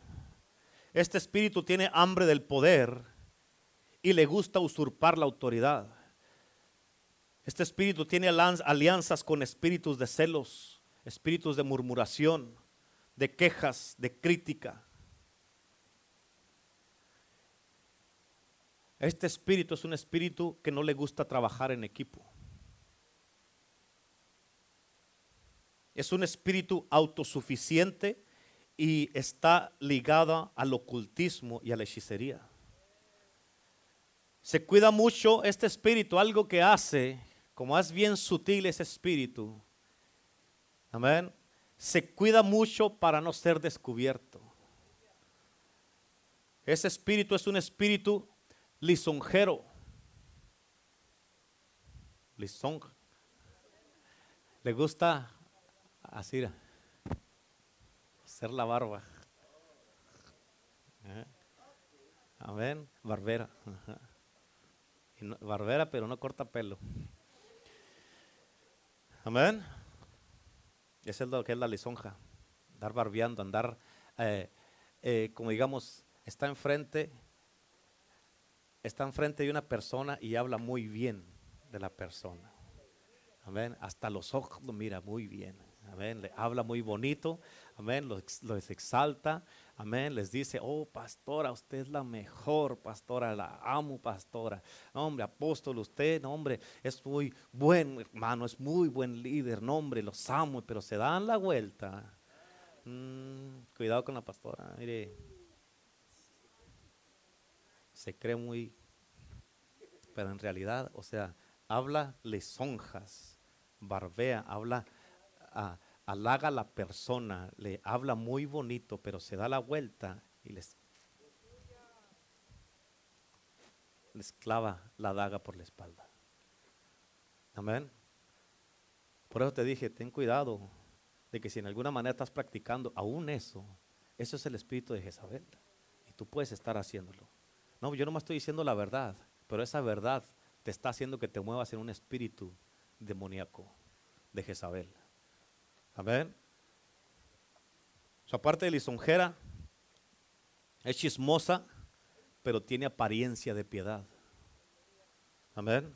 Este espíritu tiene hambre del poder y le gusta usurpar la autoridad. Este espíritu tiene alianzas con espíritus de celos, espíritus de murmuración, de quejas, de crítica. Este espíritu es un espíritu que no le gusta trabajar en equipo. Es un espíritu autosuficiente y está ligado al ocultismo y a la hechicería. Se cuida mucho este espíritu, algo que hace, como es bien sutil ese espíritu. Amén. Se cuida mucho para no ser descubierto. Ese espíritu es un espíritu lisonjero. Lisonja. Le gusta así hacer la barba. Amén. Barbera. barbera, pero no corta pelo. Amén. Es lo que es la lisonja. Andar barbeando, andar, eh, eh, como digamos, está enfrente, está enfrente de una persona y habla muy bien de la persona. Amén. Hasta los ojos mira muy bien. Amén. Le habla muy bonito. Amén. Los, exalta. Amén. Les dice, oh pastora, usted es la mejor pastora. La amo, pastora. hombre, apóstol, usted, hombre, es muy buen hermano, es muy buen líder. No, hombre, los amo, pero se dan la vuelta. Mm, cuidado con la pastora. Mire, se cree muy, pero en realidad, o sea, habla lesonjas, barbea, habla halaga a la persona, le habla muy bonito, pero se da la vuelta y les, les clava la daga por la espalda. Amén. Por eso te dije, ten cuidado de que si en alguna manera estás practicando aún eso, eso es el espíritu de Jezabel. Y tú puedes estar haciéndolo. No, yo no me estoy diciendo la verdad, pero esa verdad te está haciendo que te muevas en un espíritu demoníaco de Jezabel. Amén. Su aparte de lisonjera, es chismosa, pero tiene apariencia de piedad. Amén.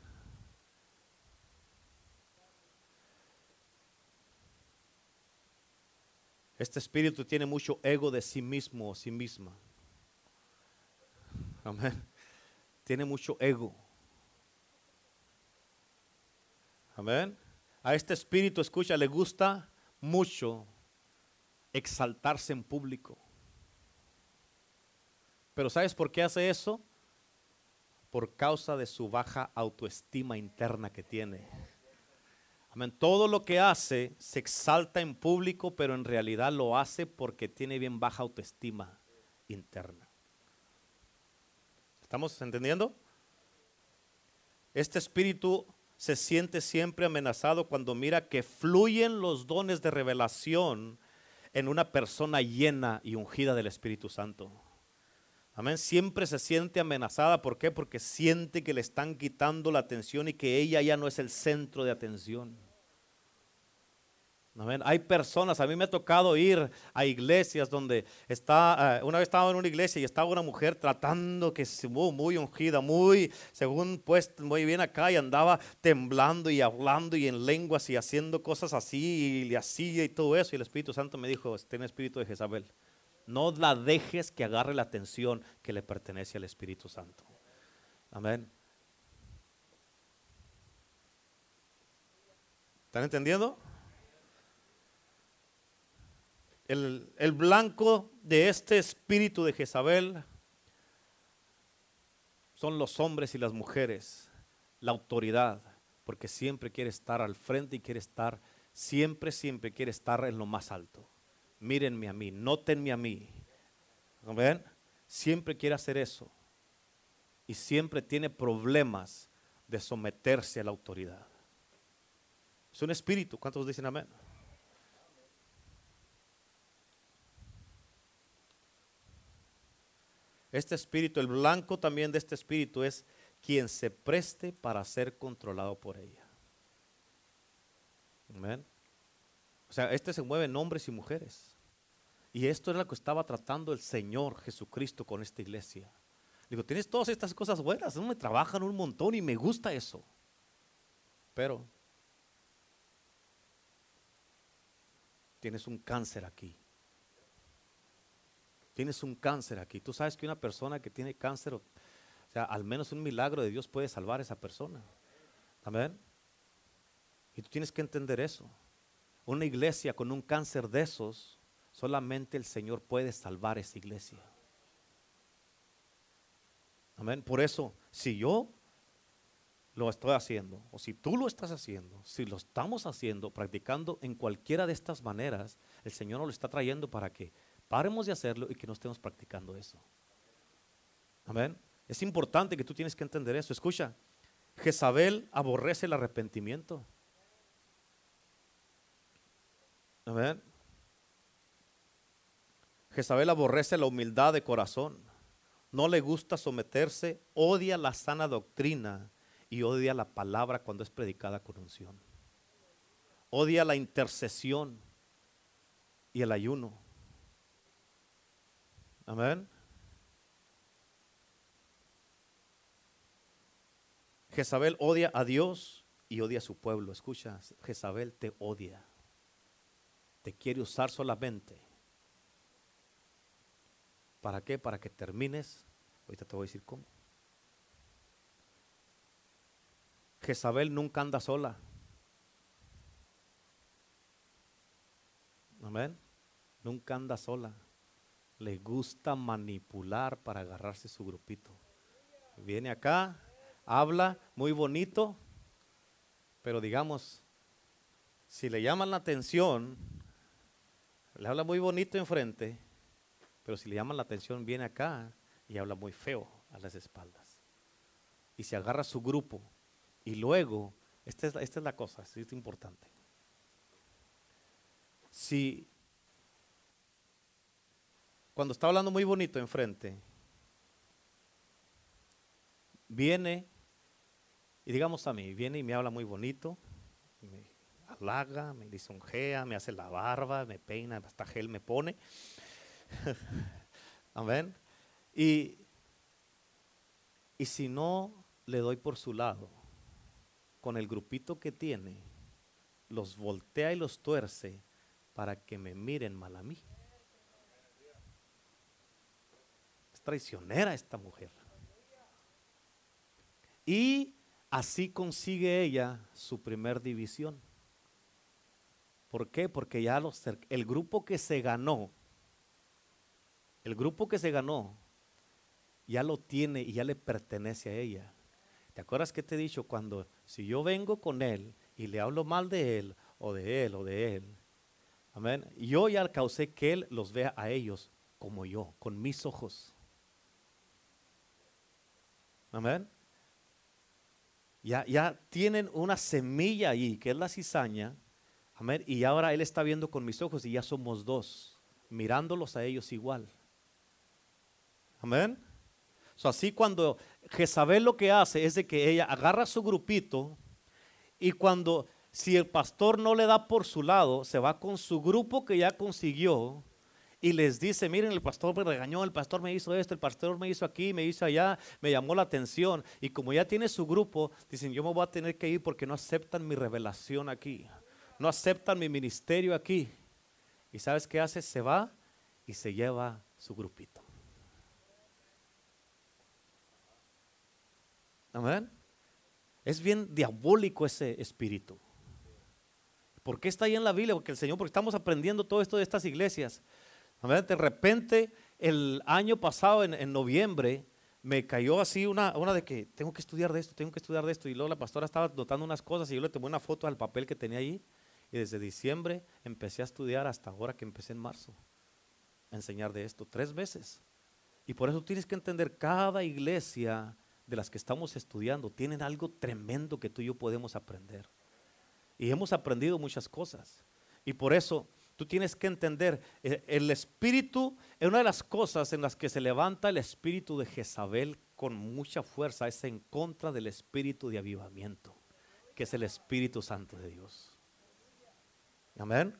Este espíritu tiene mucho ego de sí mismo o sí misma. Amén. Tiene mucho ego. Amén. A este espíritu, escucha, le gusta mucho exaltarse en público. Pero ¿sabes por qué hace eso? Por causa de su baja autoestima interna que tiene. Amén. Todo lo que hace se exalta en público, pero en realidad lo hace porque tiene bien baja autoestima interna. ¿Estamos entendiendo? Este espíritu se siente siempre amenazado cuando mira que fluyen los dones de revelación en una persona llena y ungida del Espíritu Santo. Amén. Siempre se siente amenazada. ¿Por qué? Porque siente que le están quitando la atención y que ella ya no es el centro de atención. Hay personas, a mí me ha tocado ir a iglesias donde está, eh, una vez estaba en una iglesia y estaba una mujer tratando que se muy ungida, muy, según pues, muy bien acá y andaba temblando y hablando y en lenguas y haciendo cosas así y le hacía y todo eso. Y el Espíritu Santo me dijo, tiene espíritu de Jezabel. No la dejes que agarre la atención que le pertenece al Espíritu Santo. Amén. ¿Están entendiendo? El, blanco de este espíritu de Jezabel son los hombres y las mujeres, la autoridad, porque siempre quiere estar al frente y quiere estar, siempre, siempre quiere estar en lo más alto. Mírenme a mí, nótenme a mí. ¿Ven? Siempre quiere hacer eso. Y siempre tiene problemas de someterse a la autoridad. Es un espíritu. ¿Cuántos dicen amén? Este espíritu, el blanco también de este espíritu es quien se preste para ser controlado por ella. Amén. O sea, este se mueve en hombres y mujeres. Y esto es lo que estaba tratando el Señor Jesucristo con esta iglesia. Digo, tienes todas estas cosas buenas, me trabajan un montón y me gusta eso. Pero tienes un cáncer aquí. Tienes un cáncer aquí. Tú sabes que una persona que tiene cáncer, o sea, al menos un milagro de Dios puede salvar a esa persona. Amén. Y tú tienes que entender eso. Una iglesia con un cáncer de esos, solamente el Señor puede salvar esa iglesia. Amén. Por eso, si yo lo estoy haciendo, o si tú lo estás haciendo, si lo estamos haciendo, practicando en cualquiera de estas maneras, el Señor nos lo está trayendo para que Paremos de hacerlo y que no estemos practicando eso. Amén. Es importante que tú tienes que entender eso. Escucha, Jezabel aborrece el arrepentimiento. Amén. Jezabel aborrece la humildad de corazón. No le gusta someterse, odia la sana doctrina y odia la palabra cuando es predicada con unción. Odia la intercesión y el ayuno. Amén. Jezabel odia a Dios y odia a su pueblo. Escucha, Jezabel te odia. Te quiere usar solamente. ¿Para qué? Para que termines. Ahorita te voy a decir cómo. Jezabel nunca anda sola. Amén. Nunca anda sola le gusta manipular para agarrarse su grupito. Viene acá, habla muy bonito, pero digamos, si le llaman la atención, le habla muy bonito enfrente, pero si le llaman la atención, viene acá y habla muy feo a las espaldas. Y se agarra su grupo. Y luego, esta es, esta es la cosa, es importante. Si cuando está hablando muy bonito enfrente, viene, y digamos a mí, viene y me habla muy bonito, me halaga, me lisonjea, me hace la barba, me peina, hasta gel me pone. [laughs] Amén. Y, y si no le doy por su lado, con el grupito que tiene, los voltea y los tuerce para que me miren mal a mí. Traicionera esta mujer. Y así consigue ella su primer división. ¿Por qué? Porque ya los, el grupo que se ganó, el grupo que se ganó, ya lo tiene y ya le pertenece a ella. ¿Te acuerdas que te he dicho cuando si yo vengo con él y le hablo mal de él o de él o de él, amén, yo ya causé que él los vea a ellos como yo, con mis ojos. Amén. Ya, ya tienen una semilla ahí, que es la cizaña. Amén. Y ahora Él está viendo con mis ojos y ya somos dos, mirándolos a ellos igual. Amén. así cuando Jezabel lo que hace es de que ella agarra su grupito y cuando si el pastor no le da por su lado, se va con su grupo que ya consiguió y les dice, miren, el pastor me regañó, el pastor me hizo esto, el pastor me hizo aquí, me hizo allá, me llamó la atención. Y como ya tiene su grupo, dicen, yo me voy a tener que ir porque no aceptan mi revelación aquí, no aceptan mi ministerio aquí. ¿Y sabes qué hace? Se va y se lleva su grupito. Amén. Es bien diabólico ese espíritu. ¿Por qué está ahí en la Biblia? Porque el Señor, porque estamos aprendiendo todo esto de estas iglesias. De repente, el año pasado, en, noviembre, me cayó así una, una de que tengo que estudiar de esto, tengo que estudiar de esto. Y luego la pastora estaba notando unas cosas y yo le tomé una foto al papel que tenía ahí. Y desde diciembre empecé a estudiar hasta ahora que empecé en marzo. A enseñar de esto tres veces. Y por eso tienes que entender, cada iglesia de las que estamos estudiando tienen algo tremendo que tú y yo podemos aprender. Y hemos aprendido muchas cosas. Y por eso tú tienes que entender, eh, el espíritu es una de las cosas en las que se levanta el espíritu de Jezabel con mucha fuerza, es en contra del espíritu de avivamiento, que es el Espíritu Santo de Dios. Amén.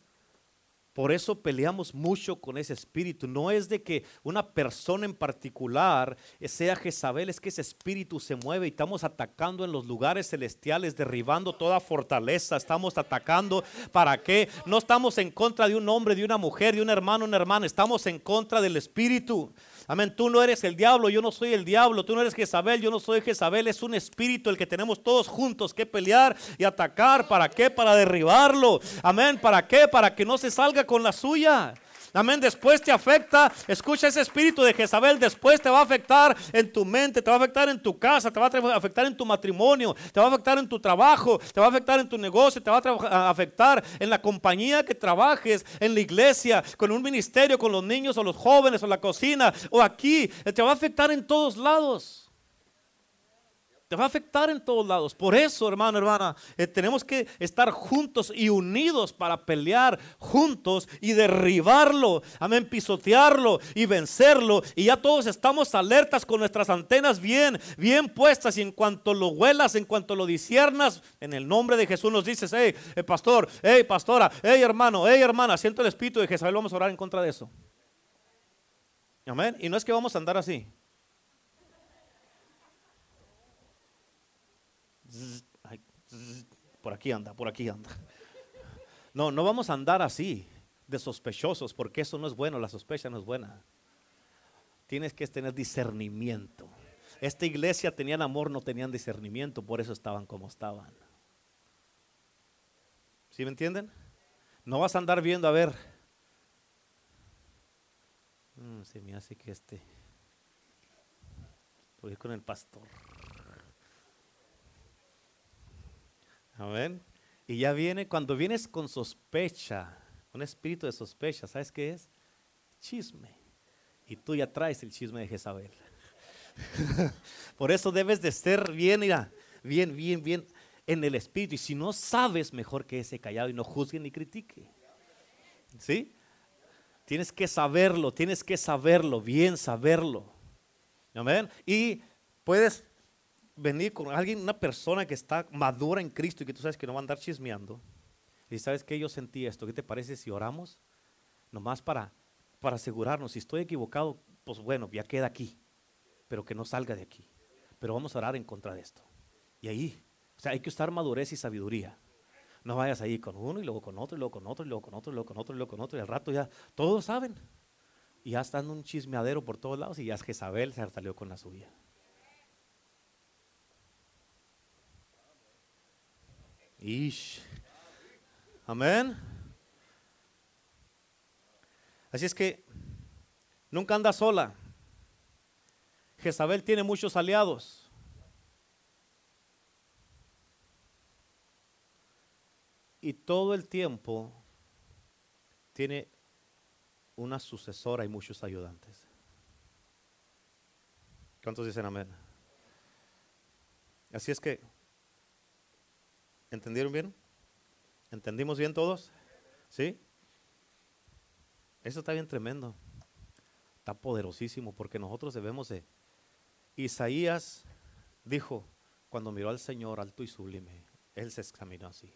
Por eso peleamos mucho con ese espíritu. No es de que una persona en particular sea Jezabel, es que ese espíritu se mueve y estamos atacando en los lugares celestiales, derribando toda fortaleza. Estamos atacando. ¿Para qué? No estamos en contra de un hombre, de una mujer, de un hermano, una hermana. Estamos en contra del espíritu. Amén. Tú no eres el diablo, yo no soy el diablo. Tú no eres Jezabel, yo no soy Jezabel. Es un espíritu el que tenemos todos juntos que pelear y atacar. ¿Para qué? Para derribarlo. Amén. ¿Para qué? Para que no se salga con la suya. Amén. Después te afecta. Escucha ese espíritu de Jezabel. Después te va a afectar en tu mente, te va a afectar en tu casa, te va a afectar en tu matrimonio, te va a afectar en tu trabajo, te va a afectar en tu negocio, te va a afectar en la compañía que trabajes, en la iglesia, con un ministerio, con los niños o los jóvenes o la cocina o aquí. Te va a afectar en todos lados. Te va a afectar en todos lados. Por eso, hermano, hermana, eh, tenemos que estar juntos y unidos para pelear juntos y derribarlo. Amén, pisotearlo y vencerlo. Y ya todos estamos alertas con nuestras antenas bien, bien puestas. Y en cuanto lo huelas, en cuanto lo disiernas, en el nombre de Jesús nos dices, hey, eh, pastor, hey, pastora, hey, hermano, hey, hermana, siento el espíritu de Jezabel, vamos a orar en contra de eso. Amén. Y no es que vamos a andar así. Por aquí anda, por aquí anda. No, no vamos a andar así, de sospechosos, porque eso no es bueno, la sospecha no es buena. Tienes que tener discernimiento. Esta iglesia tenían amor, no tenían discernimiento, por eso estaban como estaban. ¿Sí me entienden? No vas a andar viendo a ver. Mm, se me hace que este. Voy con el pastor. Amén. Y ya viene, cuando vienes con sospecha, un espíritu de sospecha, ¿sabes qué es? Chisme. Y tú ya traes el chisme de Jezabel. [laughs] Por eso debes de ser bien, mira, bien, bien, bien en el espíritu. Y si no sabes, mejor que ese callado y no juzgue ni critique. ¿Sí? Tienes que saberlo, tienes que saberlo, bien saberlo. Amén. Y puedes venir con alguien, una persona que está madura en Cristo y que tú sabes que no va a andar chismeando. Y sabes que yo sentí esto. ¿Qué te parece si oramos? Nomás para, para asegurarnos. Si estoy equivocado, pues bueno, ya queda aquí. Pero que no salga de aquí. Pero vamos a orar en contra de esto. Y ahí, o sea, hay que usar madurez y sabiduría. No vayas ahí con uno y luego con otro y luego con otro y luego con otro y luego con otro y luego con otro. Y al rato ya todos saben. Y ya están un chismeadero por todos lados y ya es Jezabel se salió con la suya. Amén. Así es que nunca anda sola. Jezabel tiene muchos aliados. Y todo el tiempo tiene una sucesora y muchos ayudantes. ¿Cuántos dicen amén? Así es que ¿Entendieron bien? ¿Entendimos bien todos? ¿Sí? Eso está bien tremendo. Está poderosísimo porque nosotros debemos de... Isaías dijo, cuando miró al Señor alto y sublime, Él se examinó así.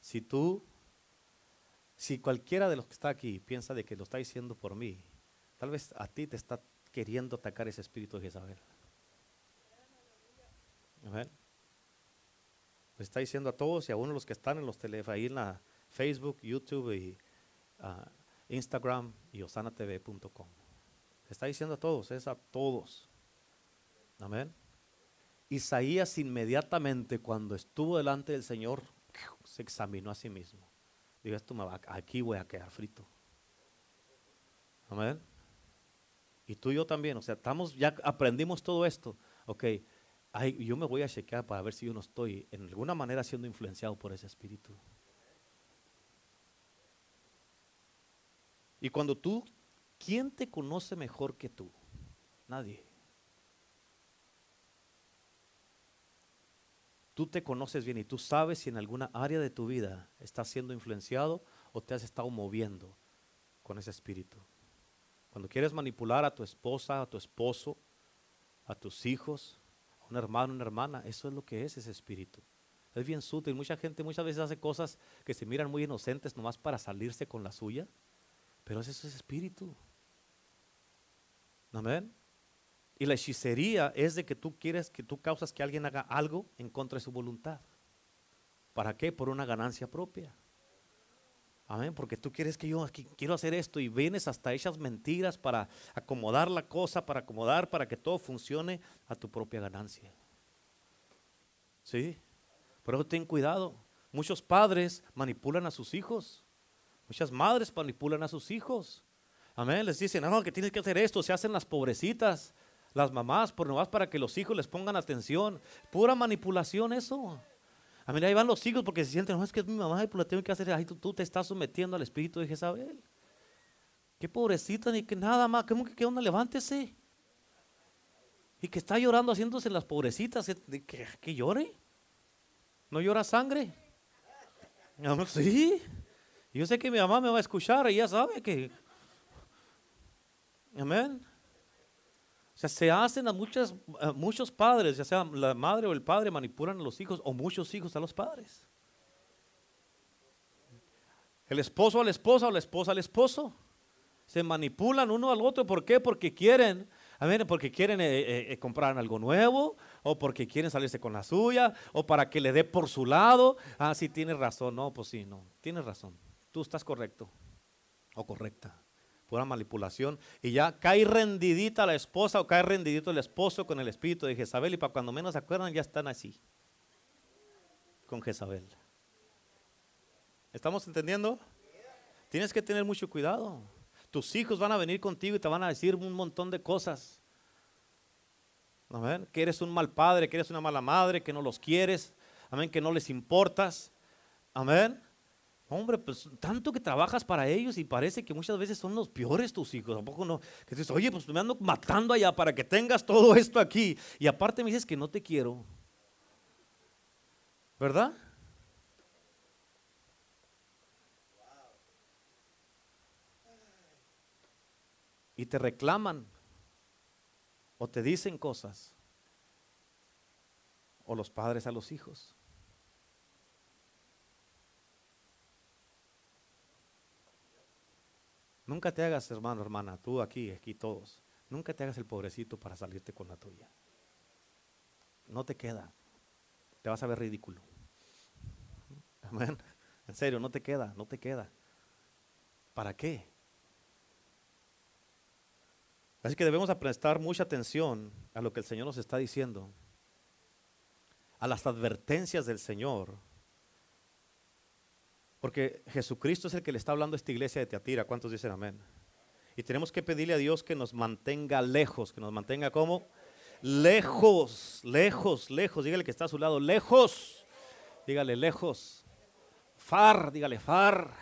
Si tú, si cualquiera de los que está aquí piensa de que lo está diciendo por mí, tal vez a ti te está queriendo atacar ese espíritu de Jezabel. Ver está diciendo a todos y a uno de los que están en los teléfonos, ahí en la Facebook, YouTube y ah, Instagram y osanatv.com. Está diciendo a todos, es a todos. Amén. Isaías inmediatamente cuando estuvo delante del Señor se examinó a sí mismo. Digo, esto me va, aquí voy a quedar frito. Amén. Y tú y yo también, o sea, estamos, ya aprendimos todo esto. Ok, yo me voy a chequear para ver si yo no estoy en alguna manera siendo influenciado por ese espíritu. Y cuando tú, ¿quién te conoce mejor que tú? Nadie. Tú te conoces bien y tú sabes si en alguna área de tu vida estás siendo influenciado o te has estado moviendo con ese espíritu. Cuando quieres manipular a tu esposa, a tu esposo, a tus hijos, un hermano, una hermana, eso es lo que es ese espíritu. Es bien sutil. Mucha gente muchas veces hace cosas que se miran muy inocentes nomás para salirse con la suya, pero ese es espíritu. Amén. Y la hechicería es de que tú quieres que tú causas que alguien haga algo en contra de su voluntad. ¿Para qué? Por una ganancia propia. Amén, porque tú quieres que yo quiero hacer esto y vienes hasta esas mentiras para acomodar la cosa, para acomodar, para que todo funcione a tu propia ganancia. ¿Sí? Por eso ten cuidado. Muchos padres manipulan a sus hijos. Muchas madres manipulan a sus hijos. Amén. Les dicen, no, que tienes que hacer esto. Se hacen las pobrecitas las mamás, por nomás para que los hijos les pongan atención. Pura manipulación eso. A mí ahí van los hijos porque se sienten, no es que es mi mamá, pues la tengo que hacer. Ahí tú, te estás sometiendo al espíritu de Jezabel. Qué pobrecita, ni que nada más. ¿Cómo que qué onda? Levántese. Y que está llorando haciéndose las pobrecitas. Que, que llore. ¿No llora sangre? Sí. Yo sé que mi mamá me va a escuchar y ya sabe que. Amén sea, se hacen a, muchas, muchos padres, ya sea la madre o el padre manipulan a los hijos o muchos hijos a los padres. El esposo a la esposa o la esposa al esposo. Se manipulan uno al otro. ¿Por qué? Porque quieren, a ver, porque quieren eh, eh, eh, comprar algo nuevo, o porque quieren salirse con la suya, o para que le dé por su lado. Ah, sí, tienes razón. No, pues sí, no. Tienes razón. Tú estás correcto o correcta pura manipulación. Y ya cae rendidita la esposa o cae rendidito el esposo con el espíritu de Jezabel. Y para cuando menos se acuerdan, ya están así. Con Jezabel. ¿Estamos entendiendo? Tienes que tener mucho cuidado. Tus hijos van a venir contigo y te van a decir un montón de cosas. Amén. Que eres un mal padre, que eres una mala madre, que no los quieres. Amén. Que no les importas. Amén. Hombre, pues tanto que trabajas para ellos y parece que muchas veces son los peores tus hijos. Tampoco no. Que dices, oye, pues me ando matando allá para que tengas todo esto aquí. Y aparte me dices que no te quiero. ¿Verdad? Y te reclaman o te dicen cosas. O los padres a los hijos. Nunca te hagas, hermano, hermana, tú aquí, aquí todos. Nunca te hagas el pobrecito para salirte con la tuya. No te queda. Te vas a ver ridículo. Amén. En serio, no te queda, no te queda. ¿Para qué? Así que debemos prestar mucha atención a lo que el Señor nos está diciendo, a las advertencias del Señor porque Jesucristo es el que le está hablando a esta iglesia de Teatira. ¿Cuántos dicen amén? Y tenemos que pedirle a Dios que nos mantenga lejos, que nos mantenga como lejos, lejos, lejos. Dígale que está a su lado, lejos. Dígale lejos. Far, dígale far.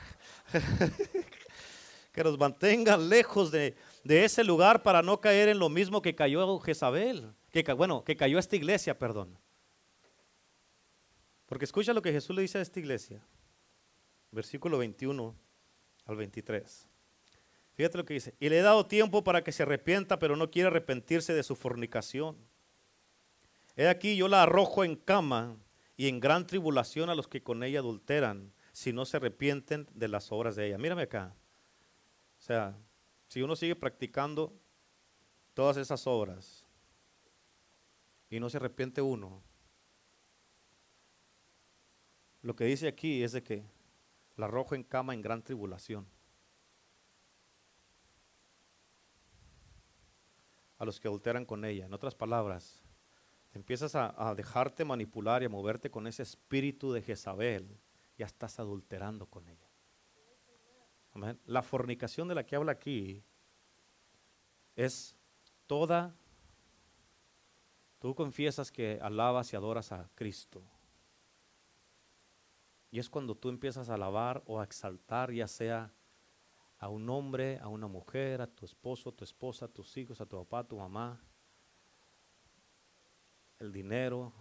[laughs] que nos mantenga lejos de, de, ese lugar para no caer en lo mismo que cayó Jezabel. Bueno, que cayó esta iglesia, perdón. Porque escucha lo que Jesús le dice a esta iglesia versículo 21 al 23. Fíjate lo que dice. Y le he dado tiempo para que se arrepienta, pero no quiere arrepentirse de su fornicación. He aquí yo la arrojo en cama y en gran tribulación a los que con ella adulteran, si no se arrepienten de las obras de ella. Mírame acá. O sea, si uno sigue practicando todas esas obras y no se arrepiente uno, lo que dice aquí es de que la arrojo en cama en gran tribulación. A los que adulteran con ella. En otras palabras, empiezas a, dejarte manipular y a moverte con ese espíritu de Jezabel, ya estás adulterando con ella. La fornicación de la que habla aquí es toda, tú confiesas que alabas y adoras a Cristo. Y es cuando tú empiezas a alabar o a exaltar, ya sea a un hombre, a una mujer, a tu esposo, a tu esposa, a tus hijos, a tu papá, a tu mamá, el dinero,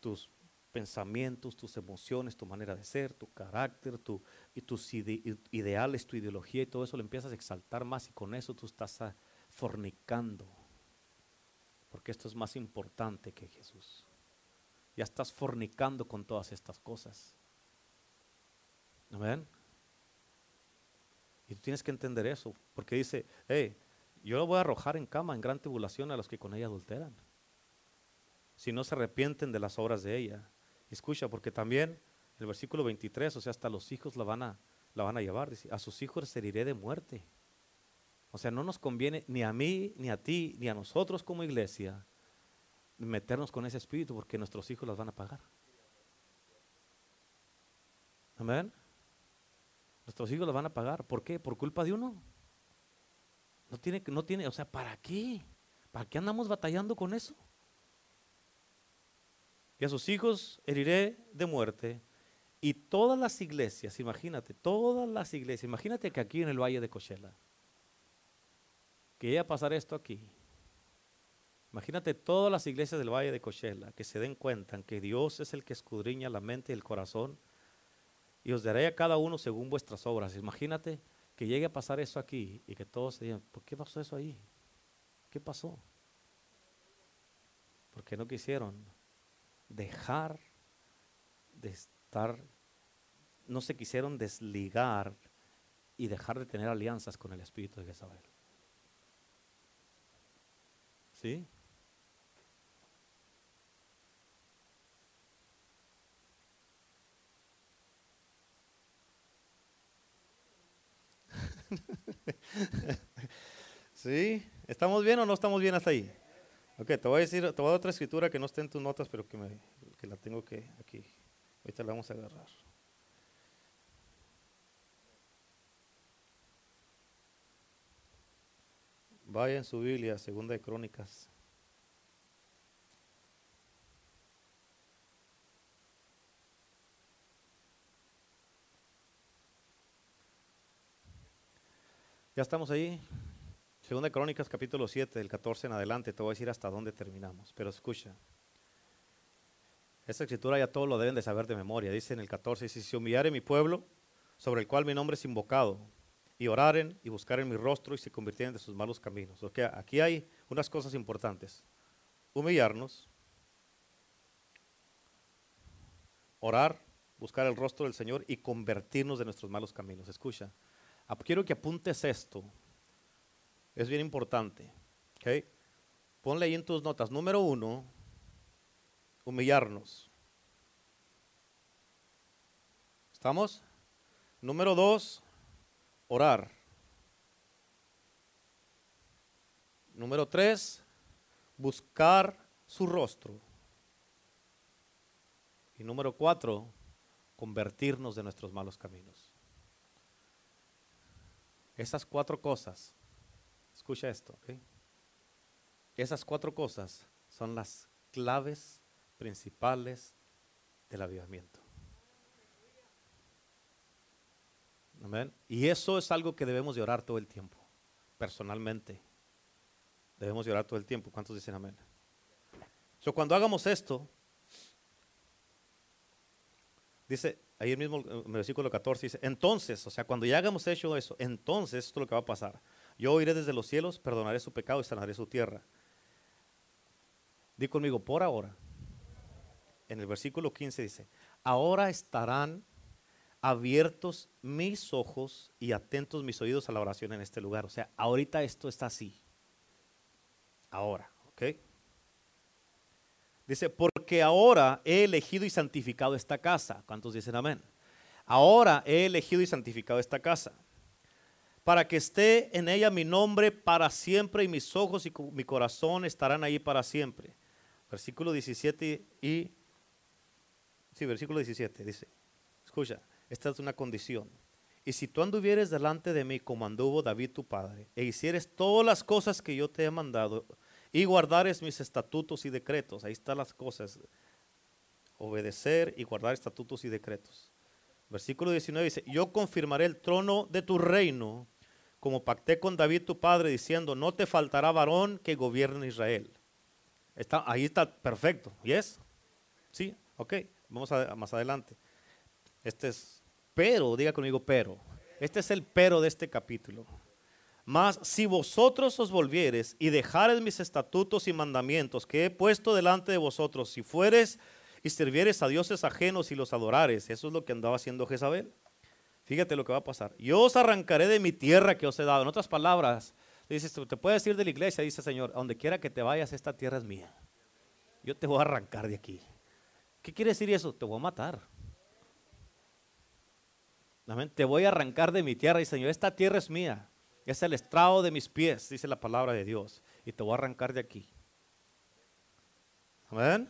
tus pensamientos, tus emociones, tu manera de ser, tu carácter, y tus ideales, tu ideología y todo eso lo empiezas a exaltar más y con eso tú estás fornicando. Porque esto es más importante que Jesús. Ya estás fornicando con todas estas cosas. ¿Ven? Y tú tienes que entender eso, porque dice, hey, yo lo voy a arrojar en cama, en gran tribulación a los que con ella adulteran. Si no se arrepienten de las obras de ella. Escucha, porque también el versículo 23, o sea, hasta los hijos la van a, la van a llevar. Dice, a sus hijos heriré de muerte. O sea, no nos conviene ni a mí, ni a ti, ni a nosotros como iglesia meternos con ese espíritu porque nuestros hijos las van a pagar. Amén. Nuestros hijos las van a pagar. ¿Por qué? ¿Por culpa de uno? No tiene, no tiene, o sea, ¿para qué? ¿Para qué andamos batallando con eso? y a sus hijos heriré de muerte. Y todas las iglesias, imagínate, todas las iglesias, imagínate que aquí en el valle de Cochela, que iba a pasar esto aquí. Imagínate todas las iglesias del valle de Cochela que se den cuenta que Dios es el que escudriña la mente y el corazón y os daré a cada uno según vuestras obras. Imagínate que llegue a pasar eso aquí y que todos se digan, ¿por qué pasó eso ahí? ¿Qué pasó? Porque no quisieron dejar de estar, no se quisieron desligar y dejar de tener alianzas con el espíritu de Jezabel. ¿Sí? [laughs] ¿Sí? ¿Estamos bien o no estamos bien hasta ahí? Ok, te voy a decir, te voy a dar otra escritura que no esté en tus notas, pero que, me, que la tengo que aquí. Ahorita la vamos a agarrar. Vaya en su Biblia, segunda de Crónicas. Ya estamos ahí. Segunda Crónicas capítulo 7, del 14 en adelante, te voy a decir hasta dónde terminamos, pero escucha. Esta escritura ya todos lo deben de saber de memoria. Dice en el 14, si se humillare mi pueblo, sobre el cual mi nombre es invocado, y oraren y buscaren mi rostro y se convirtieren de sus malos caminos. Okay, aquí hay unas cosas importantes. Humillarnos, orar, buscar el rostro del Señor y convertirnos de nuestros malos caminos. Escucha, quiero que apuntes esto es bien importante. ¿okay? Ponle ahí en tus notas. Número uno, humillarnos. ¿Estamos? Número dos, orar. Número tres, buscar su rostro. Y número cuatro, convertirnos de nuestros malos caminos. Esas cuatro cosas Escucha esto. Esas cuatro cosas son las claves principales del avivamiento. Amén. Y eso es algo que debemos de orar todo el tiempo, personalmente. Debemos de orar todo el tiempo. ¿Cuántos dicen amén? Cuando hagamos esto, dice, ahí mismo en el versículo 14 dice, entonces, o sea, cuando ya hagamos hecho eso, entonces esto es lo que va a pasar. Yo iré desde los cielos, perdonaré su pecado y sanaré su tierra. Di conmigo, por ahora. En el versículo 15 dice, ahora estarán abiertos mis ojos y atentos mis oídos a la oración en este lugar. O sea, ahorita esto está así. Ahora, ¿ok? Dice, porque ahora he elegido y santificado esta casa. ¿Cuántos dicen amén? Ahora he elegido y santificado esta casa para que esté en ella mi nombre para siempre y mis ojos y mi corazón estarán ahí para siempre. versículo 17 y... Sí, versículo 17 dice, escucha, esta es una condición. Y si tú anduvieres delante de mí como anduvo David tu padre, e hicieres todas las cosas que yo te he mandado, y guardares mis estatutos y decretos, ahí están las cosas, obedecer y guardar estatutos y decretos. Versículo 19 dice, yo confirmaré el trono de tu reino, como pacté con David tu padre, diciendo, no te faltará varón que gobierne Israel. Está, ahí está perfecto, ¿yes? Sí, ok, vamos a, más adelante. Este es, pero, diga conmigo, pero. Este es el pero de este capítulo. Mas si vosotros os volvieres y dejares mis estatutos y mandamientos que he puesto delante de vosotros, si fueres y sirvieres a dioses ajenos y los adorares, eso es lo que andaba haciendo Jezabel. Fíjate lo que va a pasar. Yo os arrancaré de mi tierra que os he dado. En otras palabras, dices, te puedes ir de la iglesia, dice Señor, a donde quiera que te vayas, esta tierra es mía. Yo te voy a arrancar de aquí. ¿Qué quiere decir eso? Te voy a matar. Te voy a arrancar de mi tierra y Señor, esta tierra es mía. Es el estrado de mis pies, dice la palabra de Dios. Y te voy a arrancar de aquí. Amén.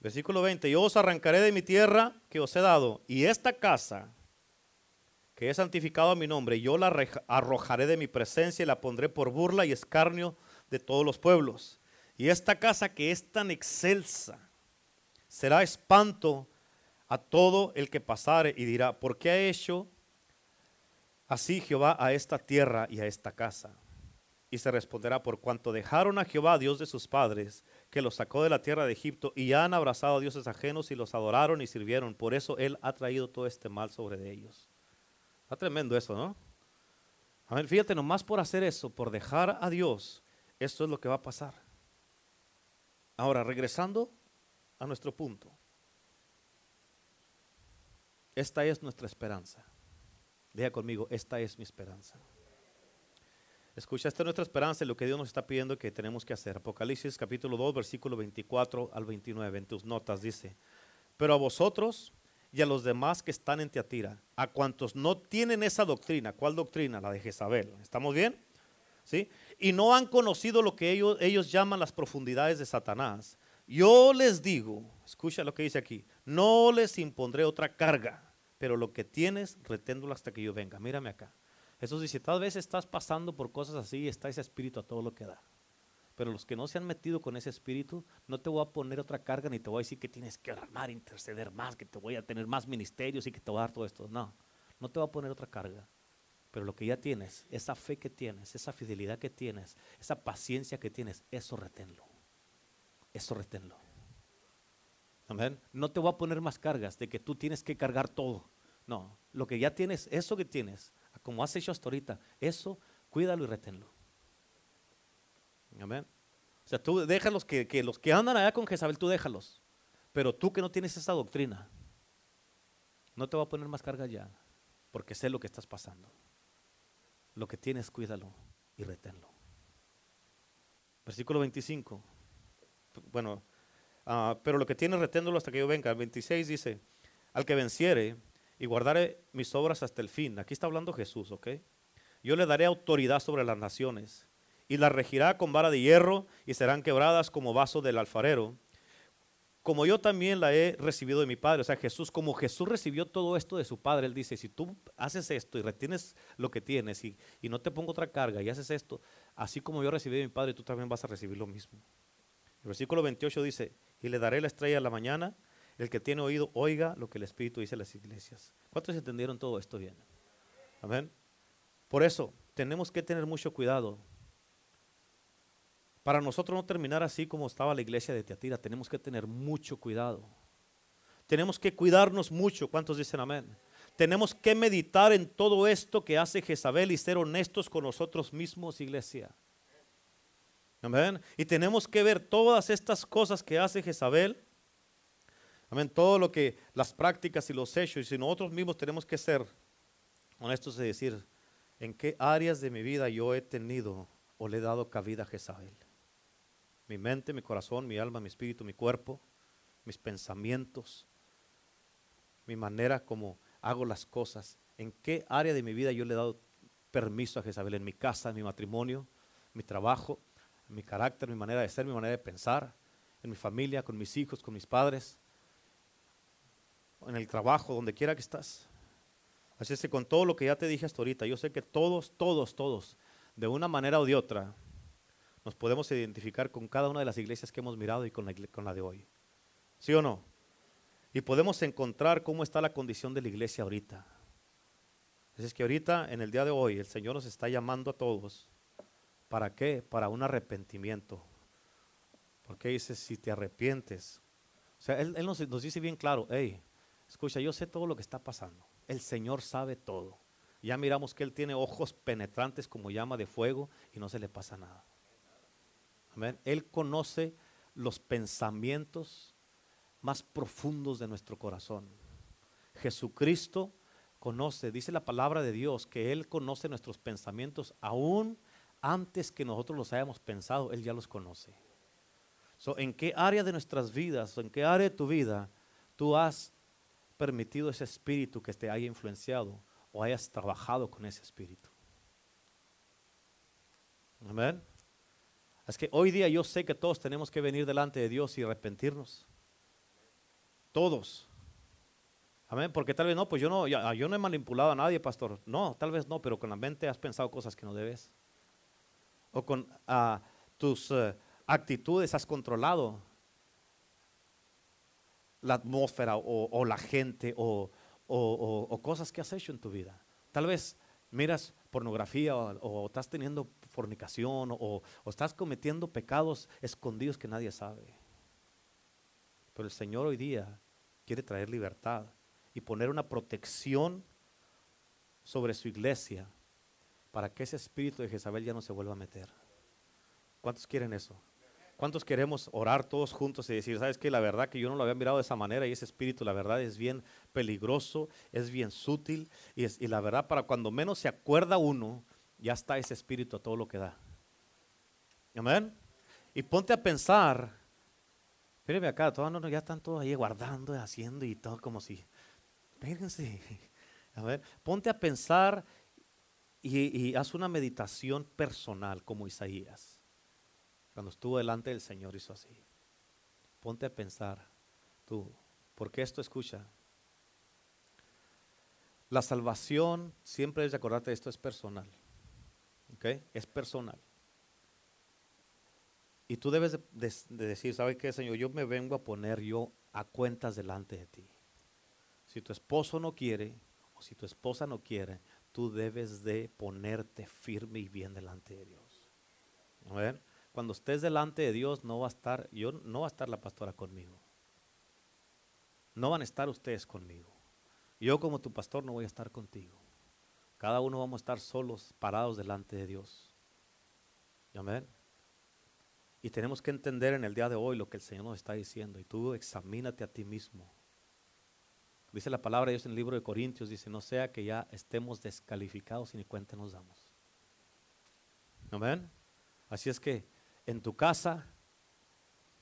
Versículo 20. Yo os arrancaré de mi tierra que os he dado. Y esta casa que he santificado a mi nombre, yo la arrojaré de mi presencia y la pondré por burla y escarnio de todos los pueblos. Y esta casa que es tan excelsa será espanto a todo el que pasare y dirá, ¿por qué ha hecho así Jehová a esta tierra y a esta casa? Y se responderá, por cuanto dejaron a Jehová, Dios de sus padres, que los sacó de la tierra de Egipto, y han abrazado a dioses ajenos y los adoraron y sirvieron. Por eso Él ha traído todo este mal sobre ellos. Está tremendo eso, ¿no? A ver, fíjate, nomás por hacer eso, por dejar a Dios, esto es lo que va a pasar. Ahora, regresando a nuestro punto. Esta es nuestra esperanza. Diga conmigo, esta es mi esperanza. Escucha, esta es nuestra esperanza lo que Dios nos está pidiendo que tenemos que hacer. Apocalipsis capítulo 2, versículo 24 al 29. En tus notas dice, pero a vosotros y a los demás que están en Teatira, a cuantos no tienen esa doctrina, ¿cuál doctrina? La de Jezabel. ¿Estamos bien? ¿Sí? Y no han conocido lo que ellos, ellos llaman las profundidades de Satanás. Yo les digo, escucha lo que dice aquí, no les impondré otra carga, pero lo que tienes, reténdolo hasta que yo venga. Mírame acá. Jesús dice, tal vez estás pasando por cosas así y está ese espíritu a todo lo que da. Pero los que no se han metido con ese espíritu, no te voy a poner otra carga ni te voy a decir que tienes que orar interceder más, que te voy a tener más ministerios y que te voy a dar todo esto. No, no te voy a poner otra carga. Pero lo que ya tienes, esa fe que tienes, esa fidelidad que tienes, esa paciencia que tienes, eso reténlo. Eso reténlo. Amén. No te voy a poner más cargas de que tú tienes que cargar todo. No, lo que ya tienes, eso que tienes, como has hecho hasta ahorita, eso cuídalo y reténlo. Amén. O sea, tú déjalos que, que los que andan allá con Jezabel, tú déjalos. Pero tú que no tienes esa doctrina, no te va a poner más carga ya, porque sé lo que estás pasando. Lo que tienes, cuídalo y reténlo. Versículo 25. Bueno, ah, pero lo que tienes, reténlo hasta que yo venga. El 26 dice, al que venciere y guardare mis obras hasta el fin. Aquí está hablando Jesús, ¿ok? Yo le daré autoridad sobre las naciones y las regirá con vara de hierro y serán quebradas como vaso del alfarero. Como yo también la he recibido de mi Padre. O sea, Jesús, como Jesús recibió todo esto de su Padre, Él dice, si tú haces esto y retienes lo que tienes y, y no te pongo otra carga y haces esto, así como yo recibí de mi Padre, tú también vas a recibir lo mismo. El versículo 28 dice, y le daré la estrella a la mañana, el que tiene oído, oiga lo que el Espíritu dice a las iglesias. ¿Cuántos entendieron todo esto bien? Amén. Por eso, tenemos que tener mucho cuidado para nosotros no terminar así como estaba la iglesia de Teatira, tenemos que tener mucho cuidado. Tenemos que cuidarnos mucho. ¿Cuántos dicen amén? Tenemos que meditar en todo esto que hace Jezabel y ser honestos con nosotros mismos, iglesia. Y tenemos que ver todas estas cosas que hace Jezabel. Amén. Todo lo que, las prácticas y los hechos. Y nosotros mismos tenemos que ser honestos y decir, ¿en qué áreas de mi vida yo he tenido o le he dado cabida a Jezabel? mi mente, mi corazón, mi alma, mi espíritu, mi cuerpo, mis pensamientos, mi manera como hago las cosas, en qué área de mi vida yo le he dado permiso a Jezabel, en mi casa, en mi matrimonio, mi trabajo, mi carácter, mi manera de ser, mi manera de pensar, en mi familia, con mis hijos, con mis padres, en el trabajo, donde quiera que estás. Así es que con todo lo que ya te dije hasta ahorita, yo sé que todos, todos, todos, de una manera o de otra, nos podemos identificar con cada una de las iglesias que hemos mirado y con la, con la de hoy. ¿Sí o no? Y podemos encontrar cómo está la condición de la iglesia ahorita. Así es que ahorita, en el día de hoy, el Señor nos está llamando a todos. ¿Para qué? Para un arrepentimiento. Porque dice, si te arrepientes. O sea, Él, nos, nos dice bien claro, hey, escucha, yo sé todo lo que está pasando. El Señor sabe todo. Ya miramos que Él tiene ojos penetrantes como llama de fuego y no se le pasa nada. Amén. Él conoce los pensamientos más profundos de nuestro corazón. Jesucristo conoce, dice la palabra de Dios, que Él conoce nuestros pensamientos aún antes que nosotros los hayamos pensado, Él ya los conoce. ¿En qué área de nuestras vidas, en qué área de tu vida tú has permitido ese espíritu que te haya influenciado o hayas trabajado con ese espíritu? Amén. Es que hoy día yo sé que todos tenemos que venir delante de Dios y arrepentirnos. Todos. Amén. Porque tal vez no, pues yo no, yo no he manipulado a nadie, pastor. No, tal vez no, pero con la mente has pensado cosas que no debes. O con ah, tus eh, actitudes has controlado la atmósfera o, la gente o, o, cosas que has hecho en tu vida. Tal vez miras pornografía o, estás teniendo fornicación o, estás cometiendo pecados escondidos que nadie sabe. Pero el Señor hoy día quiere traer libertad y poner una protección sobre su iglesia para que ese espíritu de Jezabel ya no se vuelva a meter. ¿Cuántos quieren eso? ¿Cuántos queremos orar todos juntos y decir, sabes que la verdad que yo no lo había mirado de esa manera y ese espíritu, la verdad es bien peligroso, es bien sutil y, es, y la verdad para cuando menos se acuerda uno, ya está ese espíritu a todo lo que da. Amén. Y ponte a pensar, fíjate acá, todos no, ya están todos ahí guardando, haciendo y todo como si, fíjense, a ver, ponte a pensar y, haz una meditación personal como Isaías. Cuando estuvo delante del Señor hizo así. Ponte a pensar tú, porque esto escucha. La salvación, siempre es de acordarte, esto es personal. ¿Ok? Es personal. Y tú debes de, decir, ¿sabe qué, Señor? Yo me vengo a poner yo a cuentas delante de ti. Si tu esposo no quiere o si tu esposa no quiere, tú debes de ponerte firme y bien delante de Dios. Cuando estés delante de Dios no va a estar, yo no va a estar la pastora conmigo. No van a estar ustedes conmigo. Yo como tu pastor no voy a estar contigo. Cada uno vamos a estar solos, parados delante de Dios. Amén. Y tenemos que entender en el día de hoy lo que el Señor nos está diciendo. Y tú examínate a ti mismo. Dice la palabra de Dios en el libro de Corintios, dice, no sea que ya estemos descalificados y ni cuenta nos damos. Amén. Así es que en tu casa,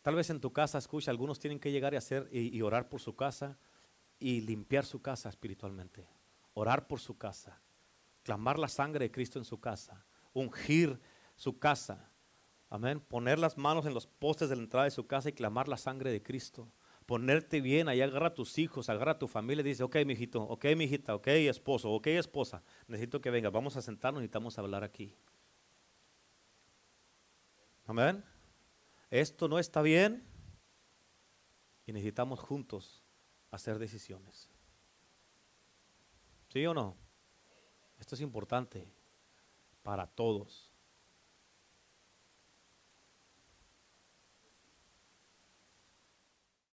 tal vez en tu casa, escucha, algunos tienen que llegar y hacer y, orar por su casa y limpiar su casa espiritualmente. Orar por su casa, clamar la sangre de Cristo en su casa, ungir su casa. Amén. Poner las manos en los postes de la entrada de su casa y clamar la sangre de Cristo. Ponerte bien, ahí agarra a tus hijos, agarra a tu familia y dice, ok, mijito, ok, mijita, ok, esposo, ok, esposa, necesito que venga, vamos a sentarnos, necesitamos hablar aquí. Amén. Esto no está bien y necesitamos juntos hacer decisiones. ¿Sí o no? Esto es importante para todos.